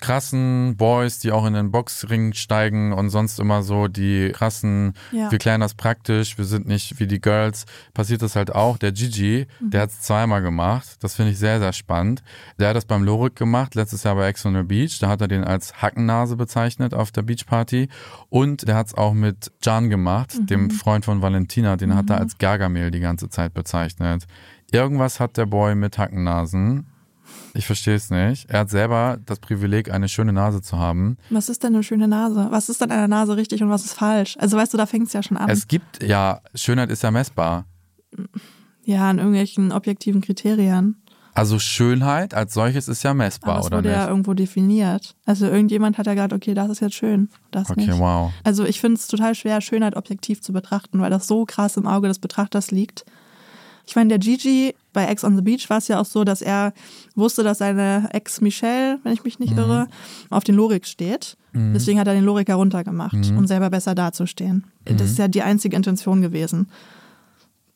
krassen Boys, die auch in den Boxring steigen und sonst immer so die krassen, Ja. wir klären das praktisch, wir sind nicht wie die Girls, passiert das halt auch. Der Gigi, der hat es zweimal gemacht. Das finde ich sehr, sehr spannend. Der hat das beim Lorik gemacht, letztes Jahr bei Ex on the Beach. Da hat er den als Hackennase bezeichnet auf der Beachparty. Und der hat es auch mit Can gemacht, dem Freund von Valentina. Den hat er als Gargamel die ganze Zeit bezeichnet. Irgendwas hat der Boy mit Hackennasen. Ich verstehe es nicht. Er hat selber das Privileg, eine schöne Nase zu haben. Was ist denn eine schöne Nase? Was ist denn an der Nase richtig und was ist falsch? Also weißt du, da fängt es ja schon an. Es gibt, ja, Schönheit ist ja messbar. ja, an irgendwelchen objektiven Kriterien. Also Schönheit als solches ist ja messbar, es oder wurde nicht? ja irgendwo definiert. Also irgendjemand hat ja gesagt, okay, das ist jetzt schön, das Okay, nicht. wow. Also ich finde es total schwer, Schönheit objektiv zu betrachten, weil das so krass im Auge des Betrachters liegt. Ich meine, der Gigi bei Ex on the Beach war es ja auch so, dass er wusste, dass seine Ex Michelle, wenn ich mich nicht irre, auf den Lorik steht. Deswegen hat er den Lorik heruntergemacht, um selber besser dazustehen. Das ist ja die einzige Intention gewesen.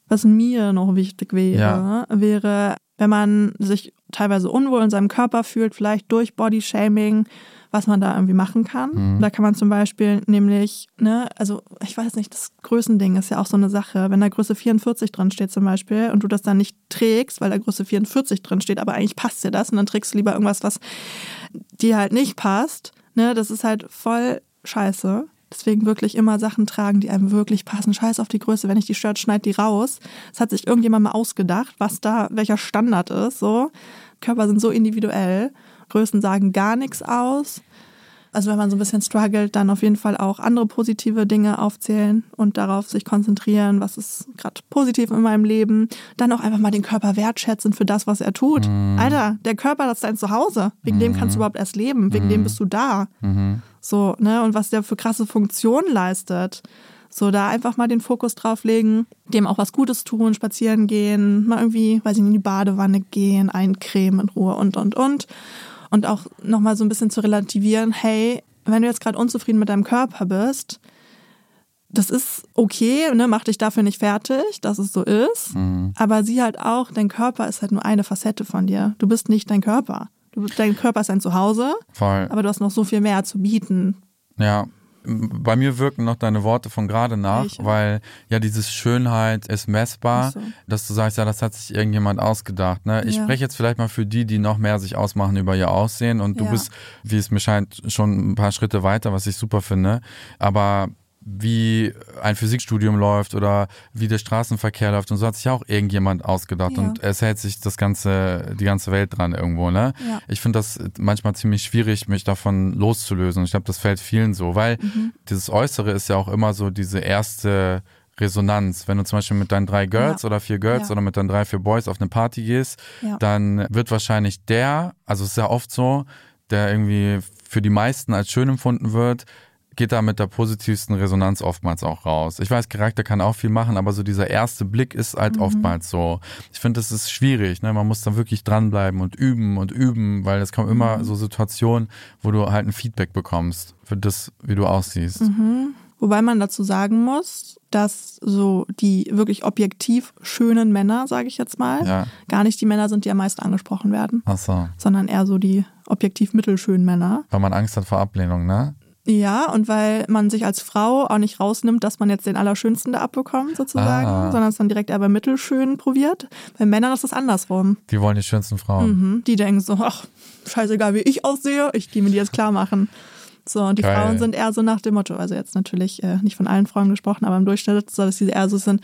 Was mir noch wichtig wäre, Ja. wäre, wenn man sich teilweise unwohl in seinem Körper fühlt, vielleicht durch Bodyshaming, was man da irgendwie machen kann. Da kann man zum Beispiel nämlich, ne, also ich weiß nicht, das Größending ist ja auch so eine Sache. Wenn da Größe 44 drin steht zum Beispiel und du das dann nicht trägst, weil da Größe 44 drin steht, aber eigentlich passt dir das und dann trägst du lieber irgendwas, was dir halt nicht passt, ne, das ist halt voll scheiße. Deswegen wirklich immer Sachen tragen, die einem wirklich passen. Scheiß auf die Größe. Wenn ich die stört, schneid die raus. Das hat sich irgendjemand mal ausgedacht, was da, welcher Standard ist. So. Körper sind so individuell. Größen sagen gar nichts aus. Also wenn man so ein bisschen struggelt, dann auf jeden Fall auch andere positive Dinge aufzählen und darauf sich konzentrieren, was ist gerade positiv in meinem Leben. Dann auch einfach mal den Körper wertschätzen für das, was er tut. Alter, der Körper, das ist dein Zuhause. Wegen dem kannst du überhaupt erst leben. Wegen dem bist du da. So, ne? Und was der für krasse Funktionen leistet. So, da einfach mal den Fokus drauf legen, dem auch was Gutes tun, spazieren gehen, mal irgendwie, weiß ich nicht, in die Badewanne gehen, eincremen in Ruhe und, und, und. Und auch nochmal so ein bisschen zu relativieren, hey, wenn du jetzt gerade unzufrieden mit deinem Körper bist, das ist okay, ne, mach dich dafür nicht fertig, dass es so ist. Mhm. Aber sieh halt auch, dein Körper ist halt nur eine Facette von dir. Du bist nicht dein Körper. Du, dein Körper ist ein Zuhause, Voll. aber du hast noch so viel mehr zu bieten. Ja. Bei mir wirken noch deine Worte von gerade nach, weil ja dieses Schönheit ist messbar, so. dass du sagst, ja, das hat sich irgendjemand ausgedacht. Ne? Ich Ja. spreche jetzt vielleicht mal für die, die noch mehr sich ausmachen über ihr Aussehen und du Ja. bist, wie es mir scheint, schon ein paar Schritte weiter, was ich super finde. Aber wie ein Physikstudium läuft oder wie der Straßenverkehr läuft und so hat sich auch irgendjemand ausgedacht Ja. und es hält sich das ganze, die ganze Welt dran irgendwo, ne? Ja. Ich finde das manchmal ziemlich schwierig, mich davon loszulösen. Und ich glaube, das fällt vielen so, weil Mhm. dieses Äußere ist ja auch immer so diese erste Resonanz. Wenn du zum Beispiel mit deinen drei Girls Ja. oder vier Girls Ja. oder mit deinen drei, vier Boys auf eine Party gehst, Ja. dann wird wahrscheinlich der, also es ist ja oft so, der irgendwie für die meisten als schön empfunden wird, geht da mit der positivsten Resonanz oftmals auch raus. Ich weiß, Charakter kann auch viel machen, aber so dieser erste Blick ist halt Mhm. oftmals so. Ich finde, das ist schwierig. Ne? Man muss da wirklich dranbleiben und üben und üben, weil es kommen Mhm. immer so Situationen, wo du halt ein Feedback bekommst für das, wie du aussiehst. Mhm. Wobei man dazu sagen muss, dass so die wirklich objektiv schönen Männer, sage ich jetzt mal, Ja. gar nicht die Männer sind, die am meisten angesprochen werden, Ach so. sondern eher so die objektiv mittelschönen Männer. Weil man Angst hat vor Ablehnung, ne? Ja, und weil man sich als Frau auch nicht rausnimmt, dass man jetzt den Allerschönsten da abbekommt, sozusagen, Ah. sondern es dann direkt eher bei Mittelschön probiert. Bei Männern ist es andersrum. Die wollen die schönsten Frauen. Mhm. Die denken so, ach, scheißegal, wie ich aussehe, ich gehe mir die jetzt klar machen. So, und die Geil. Frauen sind eher so nach dem Motto, also jetzt natürlich äh, nicht von allen Frauen gesprochen, aber im Durchschnitt, so dass sie eher so sind,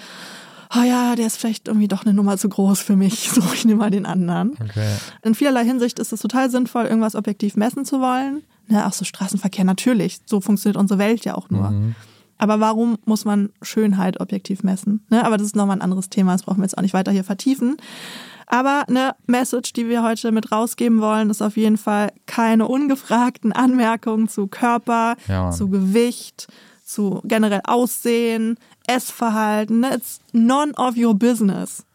oh ja, der ist vielleicht irgendwie doch eine Nummer zu groß für mich, [LAUGHS] so ich nehme mal den anderen. Okay. In vielerlei Hinsicht ist es total sinnvoll, irgendwas objektiv messen zu wollen. Ne, auch so Straßenverkehr, natürlich. So funktioniert unsere Welt ja auch nur. Aber warum muss man Schönheit objektiv messen? Ne, aber das ist nochmal ein anderes Thema, das brauchen wir jetzt auch nicht weiter hier vertiefen. Aber eine Message, die wir heute mit rausgeben wollen, ist auf jeden Fall keine ungefragten Anmerkungen zu Körper, Ja, zu Gewicht, zu generell Aussehen, Essverhalten. Ne? It's none of your business.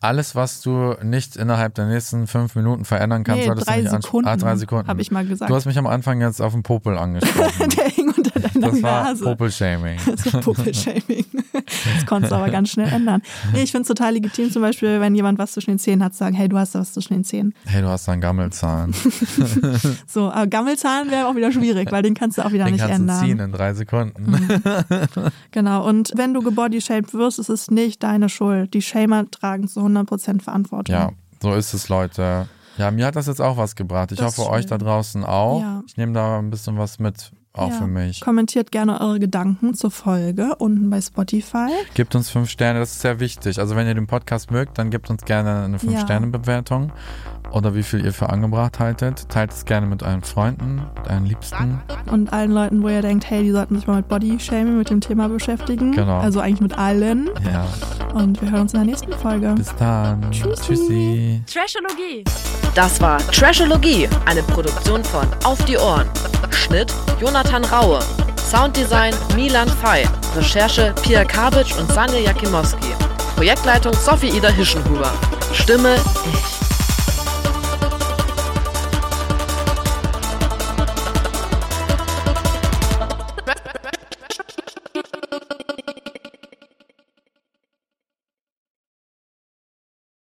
Alles, was du nicht innerhalb der nächsten fünf Minuten verändern kannst, Nee, solltest drei du nicht. Sekunden, Ah, drei Sekunden. hab ich mal gesagt. Du hast mich am Anfang jetzt auf den Popel angesprochen. [LAUGHS] Der hing unter deiner das war Nase. Popel-Shaming. Das war Puppelshaming. [LAUGHS] Das konntest du aber ganz schnell ändern. Nee, ich finde es total legitim, zum Beispiel, wenn jemand was zwischen den Zähnen hat, zu sagen, hey, du hast da was zwischen den Zähnen. Hey, du hast da einen Gammelzahn. [LAUGHS] So, aber Gammelzahn wäre auch wieder schwierig, weil den kannst du auch wieder Den nicht kannst ändern. du ziehen in drei Sekunden. [LAUGHS] Genau, und wenn du gebodyshamed wirst, ist es nicht deine Schuld. Die Shamer tragen zu 100% Verantwortung. Ja, so ist es, Leute. Ja, mir hat das jetzt auch was gebracht. Ich Das hoffe, euch da draußen auch. Ja. Ich nehme da ein bisschen was mit, auch Ja. für mich. Kommentiert gerne eure Gedanken zur Folge unten bei Spotify. Gebt uns fünf Sterne, das ist sehr wichtig. Also wenn ihr den Podcast mögt, dann gebt uns gerne eine Ja. Oder wie viel ihr für angebracht haltet. Teilt es gerne mit euren Freunden, euren Liebsten. Und allen Leuten, wo ihr denkt, hey, die sollten sich mal mit Bodyshaming, mit dem Thema beschäftigen. Genau. Also eigentlich mit allen. Ja, Und wir hören uns in der nächsten Folge. bis dann. Tschüssi. Tschüssi. Trashologie. Das war Trashologie, eine Produktion von Auf die Ohren. Schnitt Jonathan Raue. Sounddesign Milan Fei. Recherche Pia Kabitsch und Sanja Jakimowski. Projektleitung Sophie Ida Hischenhuber. Stimme ich.